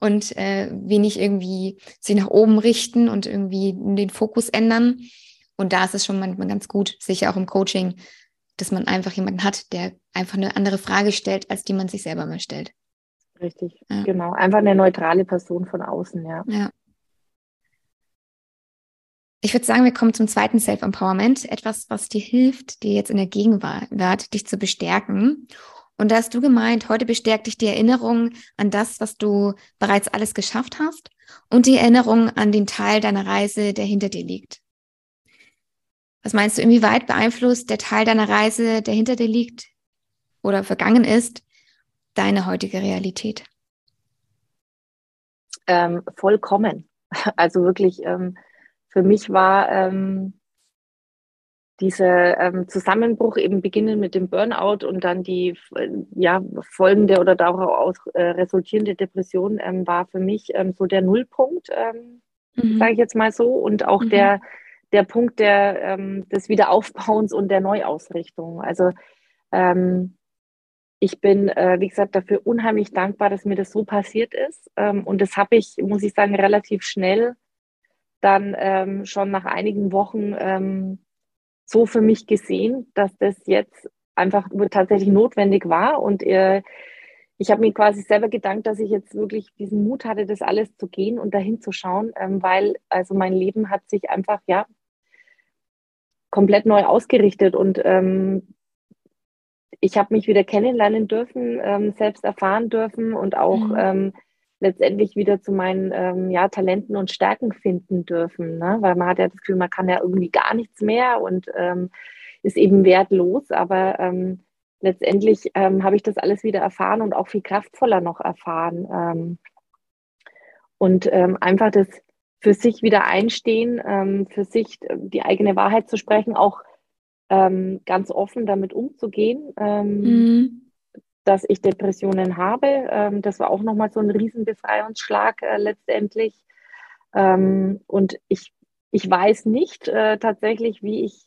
A: und äh, wenig irgendwie sich nach oben richten und irgendwie den Fokus ändern. Und da ist es schon manchmal ganz gut, sicher auch im Coaching, dass man einfach jemanden hat, der einfach eine andere Frage stellt, als die man sich selber mal stellt.
B: Richtig, ja. genau. Einfach eine neutrale Person von außen, ja.
A: Ja. Ich würde sagen, wir kommen zum zweiten Self-Empowerment. Etwas, was dir hilft, dir jetzt in der Gegenwart, dich zu bestärken. Und da hast du gemeint, heute bestärkt dich die Erinnerung an das, was du bereits alles geschafft hast und die Erinnerung an den Teil deiner Reise, der hinter dir liegt. Was meinst du, inwieweit beeinflusst der Teil deiner Reise, der hinter dir liegt oder vergangen ist, deine heutige Realität?
B: Ähm, vollkommen. Also wirklich, ähm, für mich war ähm, dieser ähm, Zusammenbruch eben beginnen mit dem Burnout und dann die äh, ja, folgende oder daraus äh, resultierende Depression ähm, war für mich ähm, so der Nullpunkt, ähm, mhm. sage ich jetzt mal so, und auch mhm. der, der Punkt der, ähm, des Wiederaufbauens und der Neuausrichtung. Also ich bin, äh, wie gesagt, dafür unheimlich dankbar, dass mir das so passiert ist. und das habe ich, muss ich sagen, relativ schnell dann ähm, schon nach einigen Wochen ähm, so für mich gesehen, dass das jetzt einfach tatsächlich notwendig war. Und äh, ich habe mir quasi selber gedankt, dass ich jetzt wirklich diesen Mut hatte, das alles zu gehen und dahin zu schauen, ähm, weil also mein Leben hat sich einfach ja komplett neu ausgerichtet und ähm, ich habe mich wieder kennenlernen dürfen, ähm, selbst erfahren dürfen und auch mhm. Letztendlich wieder zu meinen ähm, ja, Talenten und Stärken finden dürfen. Ne? Weil man hat ja das Gefühl, man kann ja irgendwie gar nichts mehr und ähm, ist eben wertlos. Aber ähm, letztendlich ähm, habe ich das alles wieder erfahren und auch viel kraftvoller noch erfahren. Ähm, und ähm, einfach das für sich wieder einstehen, für sich die eigene Wahrheit zu sprechen, auch ganz offen damit umzugehen. Mhm dass ich Depressionen habe. Ähm, das war auch nochmal so ein Riesenbefreiungsschlag äh, letztendlich. Ähm, und ich, ich weiß nicht äh, tatsächlich, wie ich,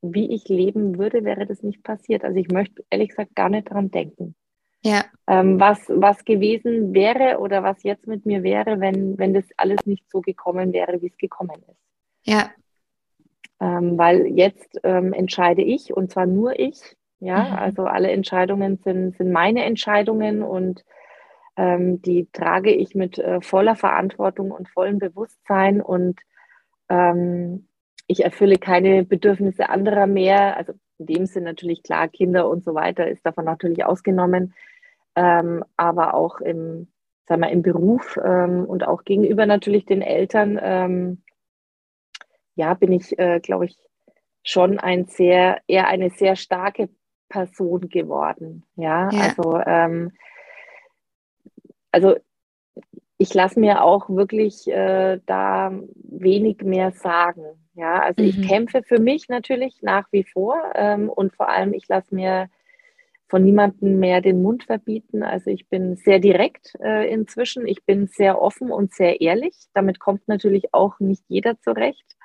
B: wie ich leben würde, wäre das nicht passiert. Also ich möchte ehrlich gesagt gar nicht dran denken. Ja. Ähm, was, was gewesen wäre oder was jetzt mit mir wäre, wenn, wenn das alles nicht so gekommen wäre, wie es gekommen ist.
A: Ja.
B: Weil jetzt entscheide ich und zwar nur ich, ja, mhm. also alle Entscheidungen sind, sind meine Entscheidungen und ähm, die trage ich mit äh, voller Verantwortung und vollem Bewusstsein und ähm, ich erfülle keine Bedürfnisse anderer mehr. Also in dem Sinn natürlich klar, Kinder und so weiter ist davon natürlich ausgenommen, ähm, aber auch im, sagen wir, im Beruf ähm, und auch gegenüber natürlich den Eltern, ähm, ja, bin ich, äh, glaube ich, schon ein sehr, eher eine sehr starke Person geworden. Ja, ja. also, ähm, also ich lasse mir auch wirklich äh, da wenig mehr sagen. Ja, also mhm. ich kämpfe für mich natürlich nach wie vor ähm, und vor allem ich lasse mir von niemandem mehr den Mund verbieten. Also ich bin sehr direkt äh, inzwischen. Ich bin sehr offen und sehr ehrlich. Damit kommt natürlich auch nicht jeder zurecht.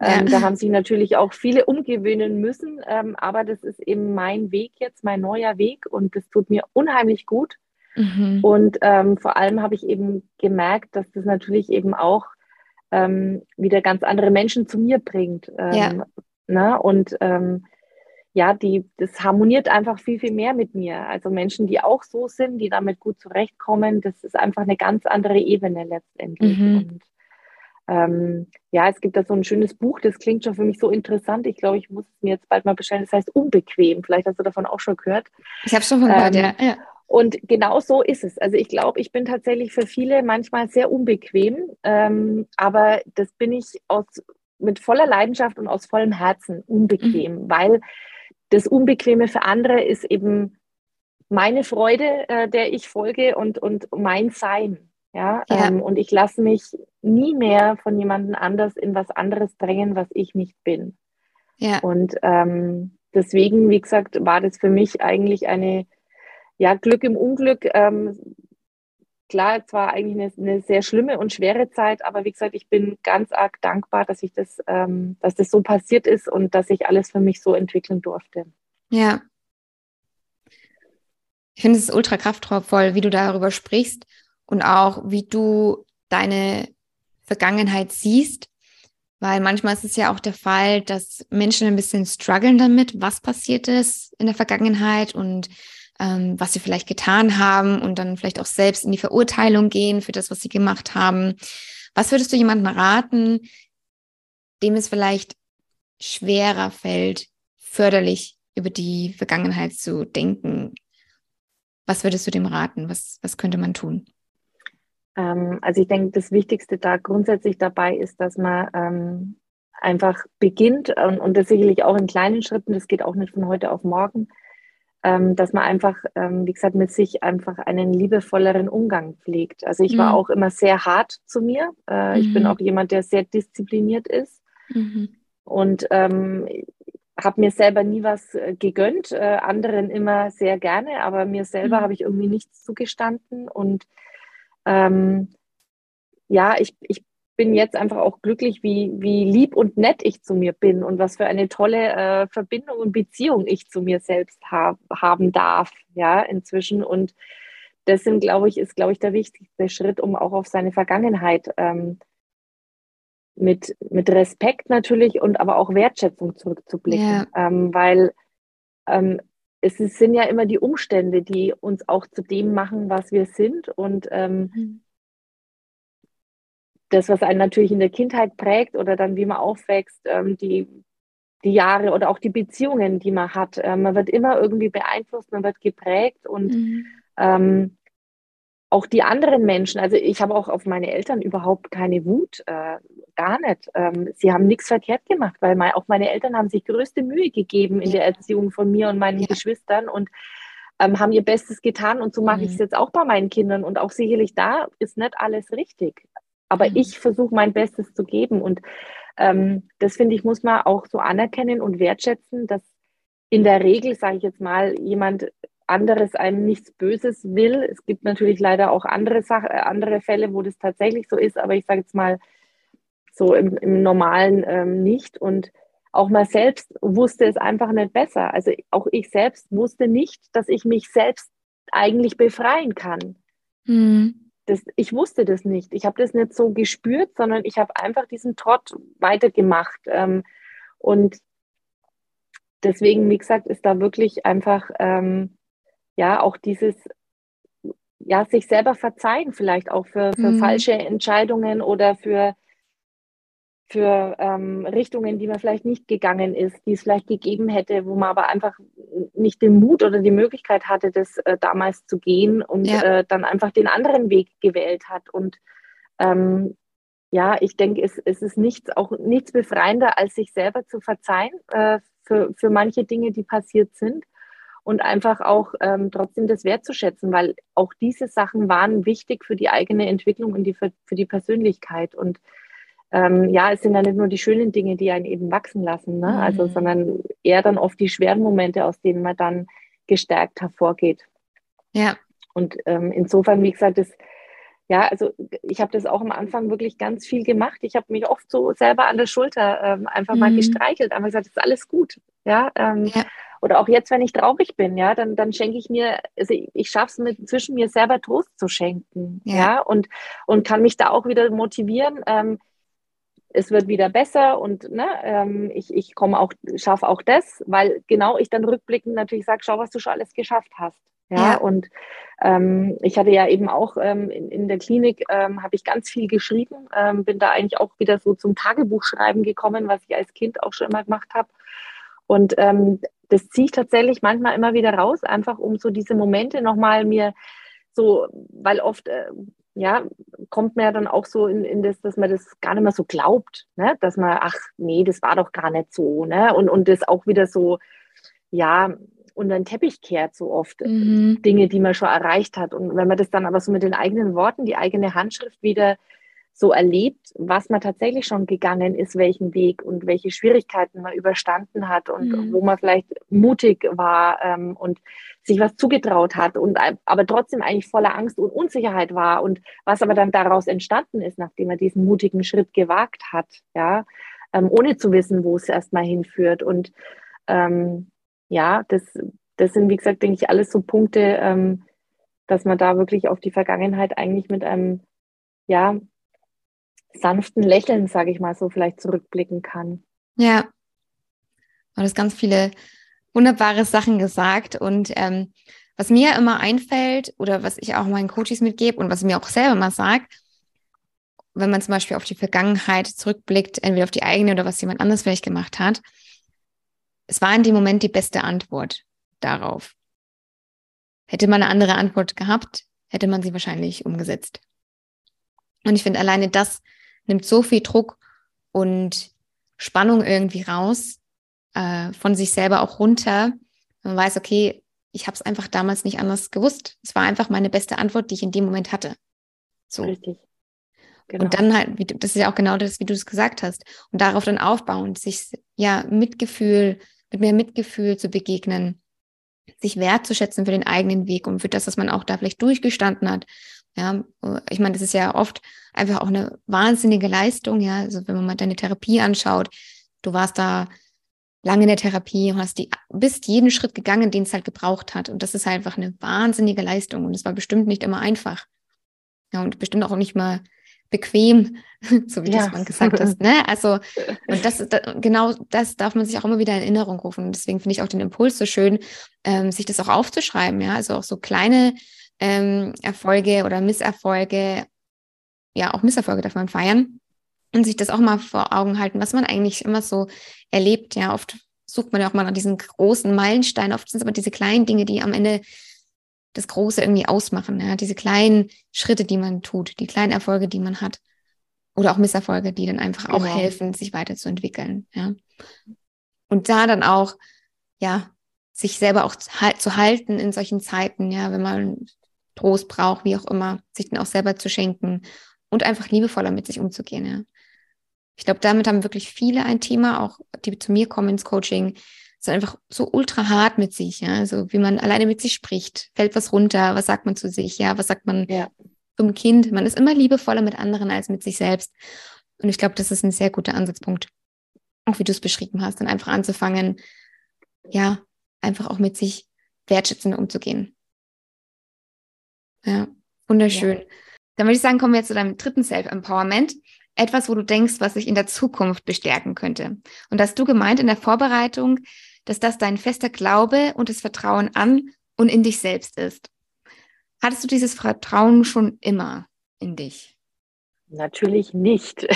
B: Ähm, Da haben sich natürlich auch viele umgewöhnen müssen, ähm, aber das ist eben mein Weg jetzt, mein neuer Weg und das tut mir unheimlich gut. Mhm. Und ähm, vor allem habe ich eben gemerkt, dass das natürlich eben auch ähm, wieder ganz andere Menschen zu mir bringt. Ähm, ja. Ne? Und ähm, ja, die, das harmoniert einfach viel, viel mehr mit mir. Also Menschen, die auch so sind, die damit gut zurechtkommen, das ist einfach eine ganz andere Ebene letztendlich. Mhm. Und ähm, ja, es gibt da so ein schönes Buch, das klingt schon für mich so interessant. Ich glaube, ich muss es mir jetzt bald mal bestellen. Das heißt Unbequem. Vielleicht hast du davon auch schon gehört.
A: Ich habe schon von gehört, ähm, ja. ja.
B: Und genau so ist es. Also ich glaube, ich bin tatsächlich für viele manchmal sehr unbequem, ähm, aber das bin ich aus, mit voller Leidenschaft und aus vollem Herzen unbequem, mhm. weil das Unbequeme für andere ist eben meine Freude, äh, der ich folge und, und mein Sein. Ja, ja. Ähm, und ich lasse mich nie mehr von jemandem anders in was anderes drängen, was ich nicht bin. Ja. Und ähm, deswegen, wie gesagt, war das für mich eigentlich eine ja, Glück im Unglück. Ähm, klar, es war eigentlich eine, eine, sehr schlimme und schwere Zeit, aber wie gesagt, ich bin ganz arg dankbar, dass ich das, ähm, dass das so passiert ist und dass ich alles für mich so entwickeln durfte.
A: Ja. Ich finde es ultra kraftvoll, wie du darüber sprichst und auch wie du deine Vergangenheit siehst, weil manchmal ist es ja auch der Fall, dass Menschen ein bisschen strugglen damit, was passiert ist in der Vergangenheit und ähm, was sie vielleicht getan haben und dann vielleicht auch selbst in die Verurteilung gehen für das, was sie gemacht haben. Was würdest du jemandem raten, dem es vielleicht schwerer fällt, förderlich über die Vergangenheit zu denken? Was würdest du dem raten? Was, was könnte man tun?
B: Ähm, also ich denke, das Wichtigste da grundsätzlich dabei ist, dass man ähm, einfach beginnt und, und das sicherlich auch in kleinen Schritten, das geht auch nicht von heute auf morgen, ähm, dass man einfach, ähm, wie gesagt, mit sich einfach einen liebevolleren Umgang pflegt. Also ich mhm. war auch immer sehr hart zu mir. Äh, mhm. Ich bin mhm. auch jemand, der sehr diszipliniert ist mhm. und ähm, habe mir selber nie was äh, gegönnt, äh, anderen immer sehr gerne, aber mir selber mhm. habe ich irgendwie nichts zugestanden und ähm, ja, ich, ich bin jetzt einfach auch glücklich, wie, wie lieb und nett ich zu mir bin und was für eine tolle äh, Verbindung und Beziehung ich zu mir selbst hab, haben darf, ja, inzwischen. Und das sind, glaube ich, ist, glaube ich, der wichtigste Schritt, um auch auf seine Vergangenheit ähm, mit, mit Respekt natürlich und aber auch Wertschätzung zurückzublicken. Ja. Ähm, weil ähm, es sind ja immer die Umstände, die uns auch zu dem machen, was wir sind. Und ähm, mhm das, was einen natürlich in der Kindheit prägt oder dann, wie man aufwächst, ähm, die, die Jahre oder auch die Beziehungen, die man hat. Äh, man wird immer irgendwie beeinflusst, man wird geprägt und mhm. ähm, auch die anderen Menschen, also ich habe auch auf meine Eltern überhaupt keine Wut, äh, gar nicht. Ähm, sie haben nichts verkehrt gemacht, weil mein, auch meine Eltern haben sich größte Mühe gegeben in der Erziehung von mir und meinen ja. Geschwistern und ähm, haben ihr Bestes getan und so mache mhm. ich es jetzt auch bei meinen Kindern und auch sicherlich da ist nicht alles richtig. Aber mhm. ich versuche mein Bestes zu geben. Und ähm, das finde ich, muss man auch so anerkennen und wertschätzen, dass in der Regel, sage ich jetzt mal, jemand anderes einem nichts Böses will. Es gibt natürlich leider auch andere, Sach äh, andere Fälle, wo das tatsächlich so ist, aber ich sage jetzt mal so im, im Normalen ähm, nicht. Und auch mal selbst wusste es einfach nicht besser. Also auch ich selbst wusste nicht, dass ich mich selbst eigentlich befreien kann. Mhm das, ich wusste das nicht. Ich habe das nicht so gespürt, sondern ich habe einfach diesen Trott weitergemacht. Ähm, und deswegen, wie gesagt, ist da wirklich einfach, ähm, ja, auch dieses, ja, sich selber verzeihen, vielleicht auch für, für mhm. falsche Entscheidungen oder für für ähm, Richtungen, die man vielleicht nicht gegangen ist, die es vielleicht gegeben hätte, wo man aber einfach nicht den Mut oder die Möglichkeit hatte, das äh, damals zu gehen und ja. äh, dann einfach den anderen Weg gewählt hat. Und ähm, ja, ich denke, es, es ist nichts, auch nichts befreiender, als sich selber zu verzeihen äh, für, für manche Dinge, die passiert sind und einfach auch ähm, trotzdem das wertzuschätzen, weil auch diese Sachen waren wichtig für die eigene Entwicklung und die, für, für die Persönlichkeit. Und ähm, ja, es sind ja nicht nur die schönen Dinge, die einen eben wachsen lassen, ne? Also, mhm. sondern eher dann oft die schweren Momente, aus denen man dann gestärkt hervorgeht.
A: Ja.
B: Und ähm, insofern, wie gesagt, das, ja, also ich habe das auch am Anfang wirklich ganz viel gemacht. Ich habe mich oft so selber an der Schulter ähm, einfach mhm. mal gestreichelt, einfach gesagt, es ist alles gut. Ja, ähm, ja, Oder auch jetzt, wenn ich traurig bin, ja, dann, dann schenke ich mir, also ich, ich schaffe es zwischen mir selber Trost zu schenken. Ja, ja und, und kann mich da auch wieder motivieren. Ähm, es wird wieder besser und ne, ähm, ich, ich komme auch, schaffe auch das, weil genau ich dann rückblickend natürlich sage, schau, was du schon alles geschafft hast. Ja, ja. und ähm, ich hatte ja eben auch ähm, in, in der Klinik, ähm, habe ich ganz viel geschrieben, ähm, bin da eigentlich auch wieder so zum Tagebuchschreiben gekommen, was ich als Kind auch schon immer gemacht habe. Und ähm, das ziehe ich tatsächlich manchmal immer wieder raus, einfach um so diese Momente nochmal mir so, weil oft, äh, ja, kommt man ja dann auch so in, in das, dass man das gar nicht mehr so glaubt, ne? dass man, ach nee, das war doch gar nicht so, ne? Und, und das auch wieder so, ja, unter den Teppich kehrt so oft mhm. Dinge, die man schon erreicht hat. Und wenn man das dann aber so mit den eigenen Worten, die eigene Handschrift wieder so erlebt, was man tatsächlich schon gegangen ist, welchen Weg und welche Schwierigkeiten man überstanden hat und mhm. wo man vielleicht mutig war ähm, und sich was zugetraut hat und aber trotzdem eigentlich voller Angst und Unsicherheit war und was aber dann daraus entstanden ist, nachdem er diesen mutigen Schritt gewagt hat, ja, ähm, ohne zu wissen, wo es erstmal hinführt und ähm, ja, das, das sind, wie gesagt, denke ich, alles so Punkte, ähm, dass man da wirklich auf die Vergangenheit eigentlich mit einem, ja, sanften Lächeln, sage ich mal so, vielleicht zurückblicken kann.
A: Ja, du hast ganz viele wunderbare Sachen gesagt und ähm, was mir immer einfällt oder was ich auch meinen Coaches mitgebe und was ich mir auch selber mal sage, wenn man zum Beispiel auf die Vergangenheit zurückblickt, entweder auf die eigene oder was jemand anders vielleicht gemacht hat, es war in dem Moment die beste Antwort darauf. Hätte man eine andere Antwort gehabt, hätte man sie wahrscheinlich umgesetzt. Und ich finde, alleine das nimmt so viel Druck und Spannung irgendwie raus, äh, von sich selber auch runter. Man weiß, okay, ich habe es einfach damals nicht anders gewusst. Es war einfach meine beste Antwort, die ich in dem Moment hatte. So. Richtig. Genau. Und dann halt, wie, das ist ja auch genau das, wie du es gesagt hast. Und darauf dann aufbauen, sich ja Mitgefühl, mit mehr Mitgefühl zu begegnen, sich wertzuschätzen für den eigenen Weg und für das, was man auch da vielleicht durchgestanden hat. Ja, ich meine, das ist ja oft einfach auch eine wahnsinnige Leistung. Ja, also wenn man mal deine Therapie anschaut, du warst da lange in der Therapie und hast die, bist jeden Schritt gegangen, den es halt gebraucht hat. Und das ist halt einfach eine wahnsinnige Leistung. Und es war bestimmt nicht immer einfach. Ja, und bestimmt auch nicht mal bequem, so wie ja. du es mal gesagt hast. Ne? Also, und das ist genau das darf man sich auch immer wieder in Erinnerung rufen. Und deswegen finde ich auch den Impuls so schön, ähm, sich das auch aufzuschreiben, ja. Also auch so kleine ähm, Erfolge oder Misserfolge, ja, auch Misserfolge darf man feiern und sich das auch mal vor Augen halten, was man eigentlich immer so erlebt. Ja, oft sucht man ja auch mal nach diesen großen Meilensteinen. Oft sind es aber diese kleinen Dinge, die am Ende das Große irgendwie ausmachen. Ja? Diese kleinen Schritte, die man tut, die kleinen Erfolge, die man hat. Oder auch Misserfolge, die dann einfach genau. auch helfen, sich weiterzuentwickeln. Ja? Und da dann auch, ja, sich selber auch zu halten in solchen Zeiten, ja, wenn man Trost braucht, wie auch immer, sich dann auch selber zu schenken und einfach liebevoller mit sich umzugehen, ja. Ich glaube, damit haben wirklich viele ein Thema, auch die zu mir kommen ins Coaching, sind einfach so ultra hart mit sich, ja. Also wie man alleine mit sich spricht, fällt was runter, was sagt man zu sich, ja, was sagt man ja. zum Kind. Man ist immer liebevoller mit anderen als mit sich selbst. Und ich glaube, das ist ein sehr guter Ansatzpunkt. Auch wie du es beschrieben hast, dann einfach anzufangen, ja, einfach auch mit sich wertschätzend umzugehen. Ja, wunderschön. Ja. Dann würde ich sagen, kommen wir jetzt zu deinem dritten Self-Empowerment etwas, wo du denkst, was sich in der Zukunft bestärken könnte. Und hast du gemeint in der Vorbereitung, dass das dein fester Glaube und das Vertrauen an und in dich selbst ist. Hattest du dieses Vertrauen schon immer in dich?
B: Natürlich nicht.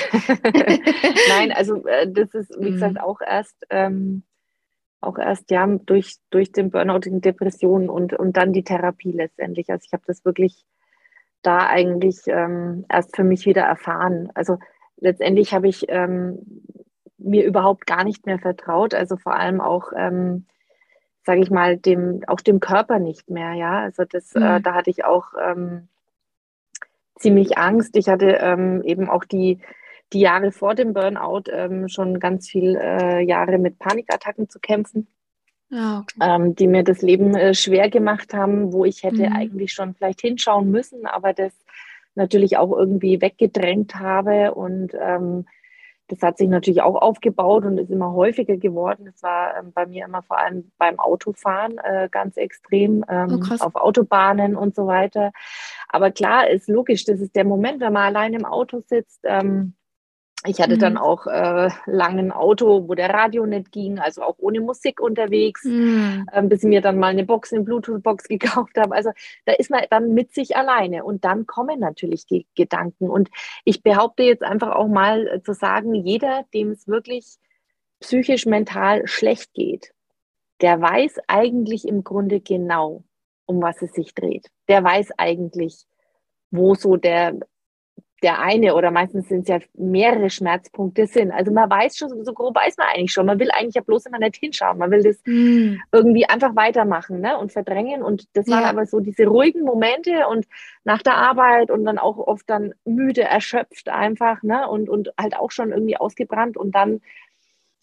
B: Nein, also äh, das ist, wie gesagt, mhm. auch erst, ähm, auch erst ja durch, durch den Burnout, die Depressionen und, und dann die Therapie letztendlich. Also ich habe das wirklich da eigentlich ähm, erst für mich wieder erfahren. Also letztendlich habe ich ähm, mir überhaupt gar nicht mehr vertraut, also vor allem auch, ähm, sage ich mal, dem, auch dem Körper nicht mehr, ja. Also das, äh, mhm. äh, da hatte ich auch ähm, ziemlich Angst. Ich hatte ähm, eben auch die, die Jahre vor dem Burnout ähm, schon ganz viele äh, Jahre mit Panikattacken zu kämpfen. Ah, okay. ähm, die mir das Leben äh, schwer gemacht haben, wo ich hätte mhm. eigentlich schon vielleicht hinschauen müssen, aber das natürlich auch irgendwie weggedrängt habe. Und ähm, das hat sich natürlich auch aufgebaut und ist immer häufiger geworden. Das war ähm, bei mir immer vor allem beim Autofahren äh, ganz extrem, ähm, oh, auf Autobahnen und so weiter. Aber klar, ist logisch, das ist der Moment, wenn man allein im Auto sitzt. Ähm, ich hatte mhm. dann auch äh, lange ein Auto, wo der Radio nicht ging, also auch ohne Musik unterwegs, mhm. ähm, bis ich mir dann mal eine Box, eine Bluetooth-Box gekauft habe. Also da ist man dann mit sich alleine und dann kommen natürlich die Gedanken. Und ich behaupte jetzt einfach auch mal äh, zu sagen, jeder, dem es wirklich psychisch mental schlecht geht, der weiß eigentlich im Grunde genau, um was es sich dreht. Der weiß eigentlich, wo so der der eine oder meistens sind es ja mehrere Schmerzpunkte sind. Also man weiß schon, so grob weiß man eigentlich schon. Man will eigentlich ja bloß immer nicht hinschauen. Man will das mm. irgendwie einfach weitermachen ne? und verdrängen. Und das waren aber so diese ruhigen Momente und nach der Arbeit und dann auch oft dann müde, erschöpft einfach ne? und, und halt auch schon irgendwie ausgebrannt. Und dann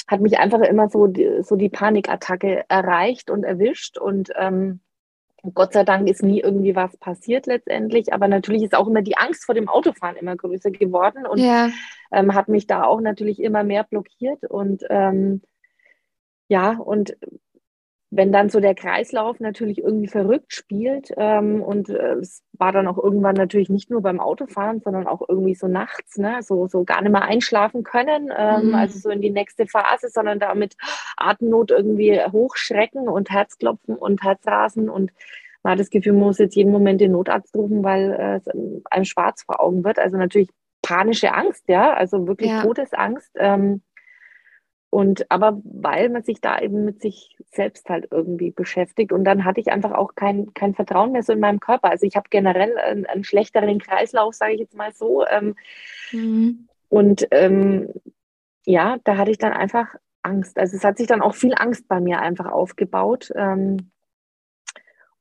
B: hat mich einfach immer so die, so die Panikattacke erreicht und erwischt. Und ähm, Gott sei Dank ist nie irgendwie was passiert letztendlich, aber natürlich ist auch immer die Angst vor dem Autofahren immer größer geworden und ja. ähm, hat mich da auch natürlich immer mehr blockiert und ähm, ja, und wenn dann so der Kreislauf natürlich irgendwie verrückt spielt ähm, und äh, es war dann auch irgendwann natürlich nicht nur beim Autofahren, sondern auch irgendwie so nachts, ne, so, so gar nicht mehr einschlafen können, ähm, mhm. also so in die nächste Phase, sondern damit Atemnot irgendwie hochschrecken und Herzklopfen und Herzrasen und man hat das Gefühl, man muss jetzt jeden Moment den Notarzt rufen, weil äh, es einem schwarz vor Augen wird. Also natürlich panische Angst, ja, also wirklich ja. Todesangst. Ähm, und aber weil man sich da eben mit sich selbst halt irgendwie beschäftigt und dann hatte ich einfach auch kein, kein Vertrauen mehr so in meinem Körper. Also ich habe generell einen, einen, schlechteren Kreislauf, sage ich jetzt mal so. Ähm, mhm. Und ähm, ja, da hatte ich dann einfach Angst. Also es hat sich dann auch viel Angst bei mir einfach aufgebaut. Ähm,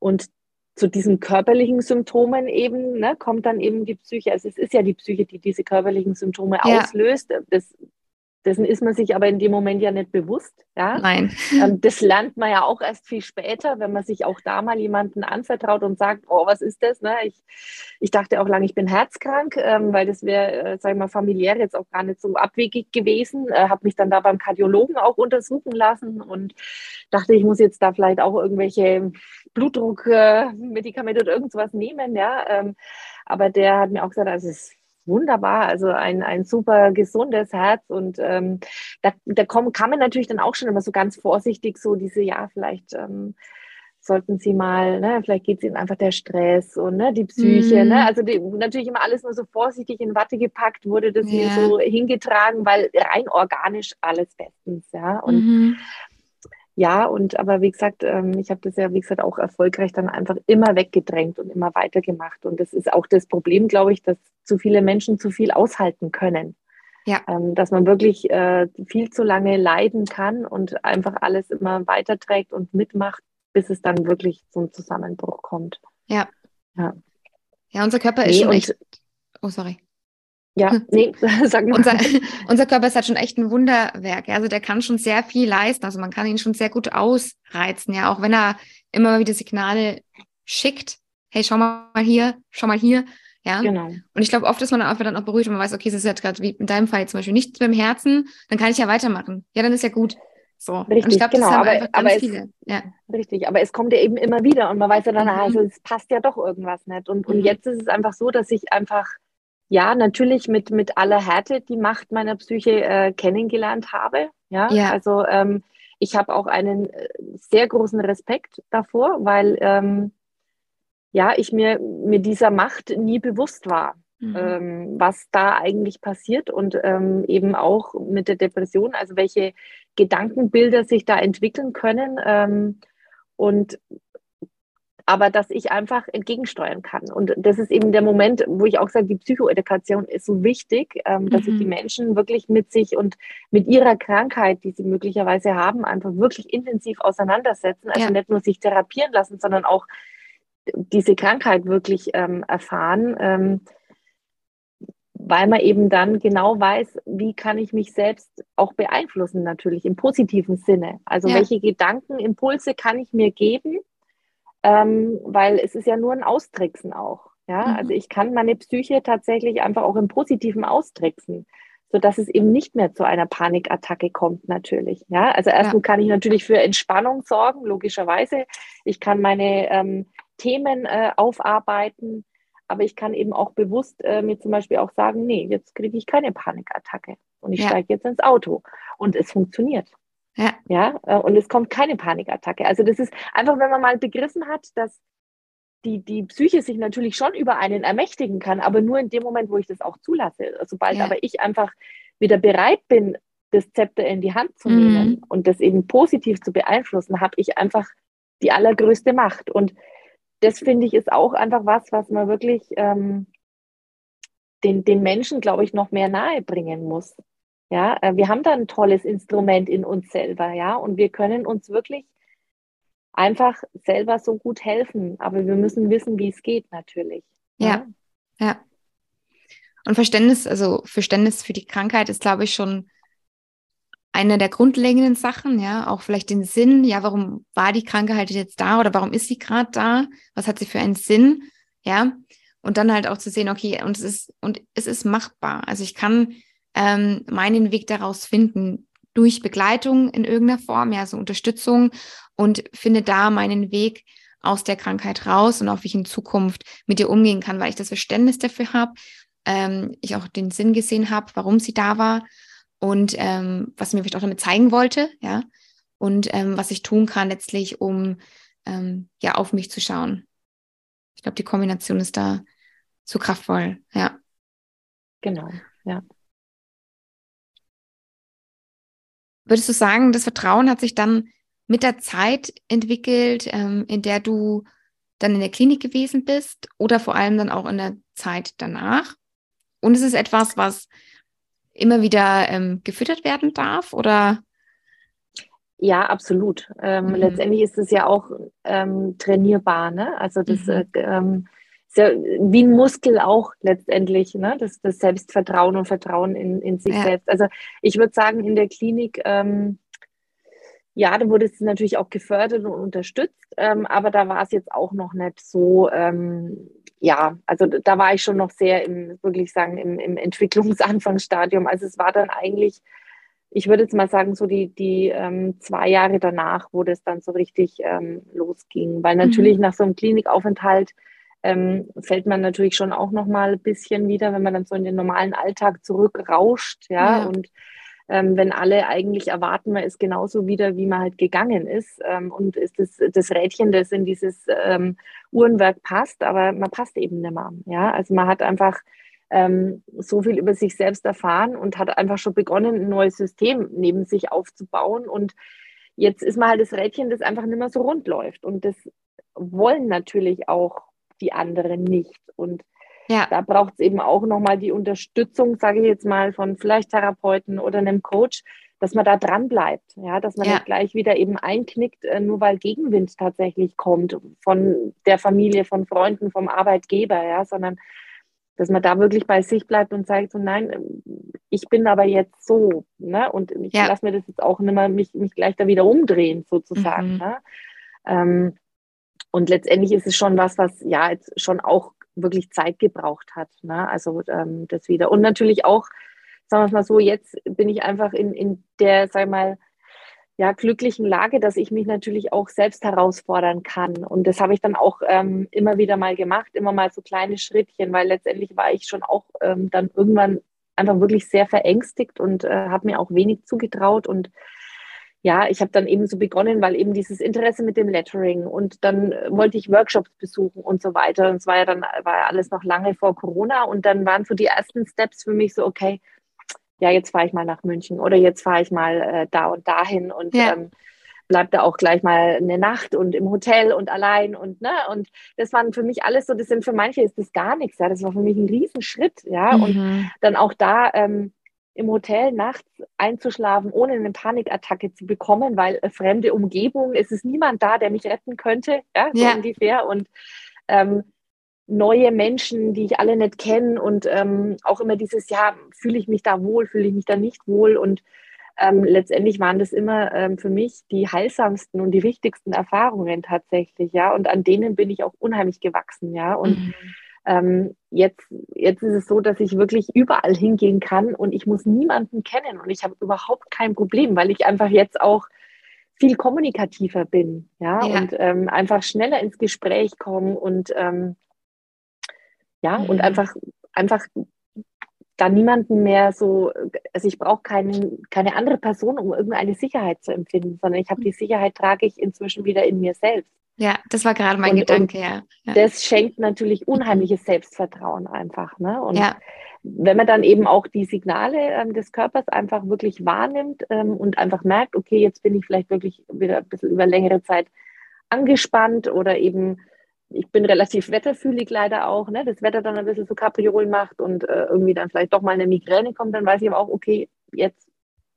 B: und zu diesen körperlichen Symptomen eben ne, kommt dann eben die Psyche. Also es ist ja die Psyche, die diese körperlichen Symptome ja. auslöst. Das dessen ist man sich aber in dem Moment ja nicht bewusst. Ja?
A: Nein.
B: Ähm, das lernt man ja auch erst viel später, wenn man sich auch da mal jemanden anvertraut und sagt, oh, was ist das? Ne? Ich, ich dachte auch lange, ich bin herzkrank, ähm, weil das wäre, äh, sag ich mal, familiär jetzt auch gar nicht so abwegig gewesen. Äh, habe mich dann da beim Kardiologen auch untersuchen lassen und dachte, ich muss jetzt da vielleicht auch irgendwelche Blutdruckmedikamente äh, oder irgendwas nehmen. Ja? Ähm, aber der hat mir auch gesagt, also es ist wunderbar, also ein, ein super gesundes Herz und ähm, da, da kommen, kann man natürlich dann auch schon immer so ganz vorsichtig so diese, ja, vielleicht ähm, sollten Sie mal, ne, vielleicht geht es Ihnen einfach der Stress und ne, die Psyche, mm. ne, also die, natürlich immer alles nur so vorsichtig in Watte gepackt, wurde das ja. hier so hingetragen, weil rein organisch alles bestens, ja, und mhm ja, und aber wie gesagt, ähm, ich habe das ja, wie gesagt, auch erfolgreich dann einfach immer weggedrängt und immer weitergemacht. Und das ist auch das Problem, glaube ich, dass zu viele Menschen zu viel aushalten können. Ja. Ähm, dass man wirklich äh, viel zu lange leiden kann und einfach alles immer weiterträgt und mitmacht, bis es dann wirklich zum Zusammenbruch kommt.
A: Ja. Ja, ja unser Körper ist nee, schon echt. Oh, sorry.
B: Ja, nee, sag mal.
A: Unser, unser Körper ist halt schon echt ein Wunderwerk. Also der kann schon sehr viel leisten. Also man kann ihn schon sehr gut ausreizen, ja, auch wenn er immer wieder Signale schickt. Hey, schau mal hier, schau mal hier. Ja. Genau. Und ich glaube, oft ist man dann auch, dann auch beruhigt und man weiß, okay, es ist jetzt gerade wie in deinem Fall zum Beispiel nichts beim Herzen, dann kann ich ja weitermachen. Ja, dann ist ja gut. So.
B: Richtig, und ich glaube, genau, das haben aber, einfach ganz viele. ja. Richtig, aber es kommt ja eben immer wieder und man weiß ja dann, mhm. also es passt ja doch irgendwas nicht. Und, und mhm. jetzt ist es einfach so, dass ich einfach ja, natürlich mit, mit aller Härte die Macht meiner Psyche äh, kennengelernt habe. Ja, ja. also ähm, ich habe auch einen äh, sehr großen Respekt davor, weil ähm, ja, ich mir, mir dieser Macht nie bewusst war, mhm. ähm, was da eigentlich passiert und ähm, eben auch mit der Depression, also welche Gedankenbilder sich da entwickeln können. Ähm, und aber dass ich einfach entgegensteuern kann. Und das ist eben der Moment, wo ich auch sage, die Psychoedukation ist so wichtig, ähm, dass mhm. sich die Menschen wirklich mit sich und mit ihrer Krankheit, die sie möglicherweise haben, einfach wirklich intensiv auseinandersetzen. Also ja. nicht nur sich therapieren lassen, sondern auch diese Krankheit wirklich ähm, erfahren. Ähm, weil man eben dann genau weiß, wie kann ich mich selbst auch beeinflussen, natürlich im positiven Sinne. Also ja. welche Gedanken, Impulse kann ich mir geben, ähm, weil es ist ja nur ein Austricksen auch. Ja, mhm. also ich kann meine Psyche tatsächlich einfach auch im Positiven austricksen, sodass es eben nicht mehr zu einer Panikattacke kommt, natürlich. Ja, also erstens ja. kann ich natürlich für Entspannung sorgen, logischerweise. Ich kann meine ähm, Themen äh, aufarbeiten, aber ich kann eben auch bewusst äh, mir zum Beispiel auch sagen, nee, jetzt kriege ich keine Panikattacke und ich ja. steige jetzt ins Auto und es funktioniert. Ja. ja. Äh, und es kommt keine Panikattacke. Also das ist einfach, wenn man mal begriffen hat, dass die, die Psyche sich natürlich schon über einen ermächtigen kann, aber nur in dem Moment, wo ich das auch zulasse. Sobald ja. aber ich einfach wieder bereit bin, das Zepter in die Hand zu mhm. nehmen und das eben positiv zu beeinflussen, habe ich einfach die allergrößte Macht. Und das finde ich ist auch einfach was, was man wirklich ähm, den, den Menschen, glaube ich, noch mehr nahe bringen muss. Ja, äh, wir haben da ein tolles Instrument in uns selber, ja, und wir können uns wirklich einfach selber so gut helfen, aber wir müssen wissen, wie es geht, natürlich.
A: Ja, ja. ja. Und Verständnis, also Verständnis für die Krankheit ist, glaube ich, schon eine der grundlegenden Sachen, ja, auch vielleicht den Sinn, ja, warum war die Krankheit jetzt da oder warum ist sie gerade da? Was hat sie für einen Sinn? Ja, und dann halt auch zu sehen, okay, und es ist, und es ist machbar. Also ich kann ähm, meinen Weg daraus finden durch Begleitung in irgendeiner Form, ja, so Unterstützung und finde da meinen Weg aus der Krankheit raus und auch wie ich in Zukunft mit ihr umgehen kann, weil ich das Verständnis dafür habe, ähm, ich auch den Sinn gesehen habe, warum sie da war und ähm, was mir vielleicht auch damit zeigen wollte, ja, und ähm, was ich tun kann letztlich, um ähm, ja auf mich zu schauen. Ich glaube, die Kombination ist da so kraftvoll, ja.
B: Genau, ja.
A: Würdest du sagen, das Vertrauen hat sich dann mit der Zeit entwickelt, ähm, in der du dann in der Klinik gewesen bist oder vor allem dann auch in der Zeit danach? Und ist es etwas, was immer wieder ähm, gefüttert werden darf oder?
B: Ja, absolut. Ähm, mhm. Letztendlich ist es ja auch ähm, trainierbar. Ne? Also das mhm. äh, ja wie ein Muskel auch letztendlich, ne? das, das Selbstvertrauen und Vertrauen in, in sich ja. selbst. Also ich würde sagen, in der Klinik, ähm, ja, da wurde es natürlich auch gefördert und unterstützt, ähm, aber da war es jetzt auch noch nicht so, ähm, ja, also da war ich schon noch sehr im, wirklich sagen, im, im Entwicklungsanfangsstadium. Also es war dann eigentlich, ich würde jetzt mal sagen, so die, die ähm, zwei Jahre danach, wo das dann so richtig ähm, losging. Weil natürlich mhm. nach so einem Klinikaufenthalt ähm, fällt man natürlich schon auch noch mal ein bisschen wieder, wenn man dann so in den normalen Alltag zurückrauscht, ja, ja. und ähm, wenn alle eigentlich erwarten, man ist genauso wieder, wie man halt gegangen ist ähm, und ist das, das Rädchen, das in dieses ähm, Uhrenwerk passt, aber man passt eben nicht mehr. Ja? Also man hat einfach ähm, so viel über sich selbst erfahren und hat einfach schon begonnen, ein neues System neben sich aufzubauen und jetzt ist man halt das Rädchen, das einfach nicht mehr so rund läuft und das wollen natürlich auch die anderen nicht und ja. Da braucht es eben auch nochmal die Unterstützung, sage ich jetzt mal, von vielleicht Therapeuten oder einem Coach, dass man da dran bleibt, ja, dass man ja. nicht gleich wieder eben einknickt, äh, nur weil Gegenwind tatsächlich kommt von der Familie, von Freunden, vom Arbeitgeber, ja, sondern dass man da wirklich bei sich bleibt und sagt so, nein, ich bin aber jetzt so, ne, und ich ja. lasse mir das jetzt auch nicht mehr mich, mich gleich da wieder umdrehen, sozusagen, mhm. ne? Ähm, und letztendlich ist es schon was, was ja jetzt schon auch wirklich Zeit gebraucht hat. Ne? Also ähm, das wieder. Und natürlich auch, sagen wir es mal so, jetzt bin ich einfach in, in der, sag ich mal, ja, glücklichen Lage, dass ich mich natürlich auch selbst herausfordern kann. Und das habe ich dann auch ähm, immer wieder mal gemacht, immer mal so kleine Schrittchen, weil letztendlich war ich schon auch ähm, dann irgendwann einfach wirklich sehr verängstigt und äh, habe mir auch wenig zugetraut und ja, ich habe dann eben so begonnen, weil eben dieses Interesse mit dem Lettering und dann wollte ich Workshops besuchen und so weiter. Und es war ja dann war ja alles noch lange vor Corona und dann waren so die ersten Steps für mich so, okay, ja, jetzt fahre ich mal nach München oder jetzt fahre ich mal äh, da und dahin und ja. ähm, bleib da auch gleich mal eine Nacht und im Hotel und allein und ne und das waren für mich alles so, das sind für manche ist das gar nichts, ja, das war für mich ein Riesenschritt, ja mhm. und dann auch da ähm, im Hotel nachts einzuschlafen, ohne eine Panikattacke zu bekommen, weil fremde Umgebung, es ist niemand da, der mich retten könnte, ja, so ja. ungefähr. Und ähm, neue Menschen, die ich alle nicht kenne und ähm, auch immer dieses, ja, fühle ich mich da wohl, fühle ich mich da nicht wohl und ähm, letztendlich waren das immer ähm, für mich die heilsamsten und die wichtigsten Erfahrungen tatsächlich, ja, und an denen bin ich auch unheimlich gewachsen, ja, und mhm. Ähm, jetzt, jetzt ist es so, dass ich wirklich überall hingehen kann und ich muss niemanden kennen und ich habe überhaupt kein Problem, weil ich einfach jetzt auch viel kommunikativer bin, ja, ja. und ähm, einfach schneller ins Gespräch komme und ähm, ja, mhm. und einfach, einfach da niemanden mehr so, also ich brauche keine, keine andere Person, um irgendeine Sicherheit zu empfinden, sondern ich habe die Sicherheit, trage ich inzwischen wieder in mir selbst.
A: Ja, das war gerade mein und, Gedanke, und ja.
B: Das schenkt natürlich unheimliches Selbstvertrauen einfach. Ne? Und ja. wenn man dann eben auch die Signale ähm, des Körpers einfach wirklich wahrnimmt ähm, und einfach merkt, okay, jetzt bin ich vielleicht wirklich wieder ein bisschen über längere Zeit angespannt oder eben ich bin relativ wetterfühlig leider auch, ne? das Wetter dann ein bisschen so Kapriolen macht und äh, irgendwie dann vielleicht doch mal eine Migräne kommt, dann weiß ich aber auch, okay, jetzt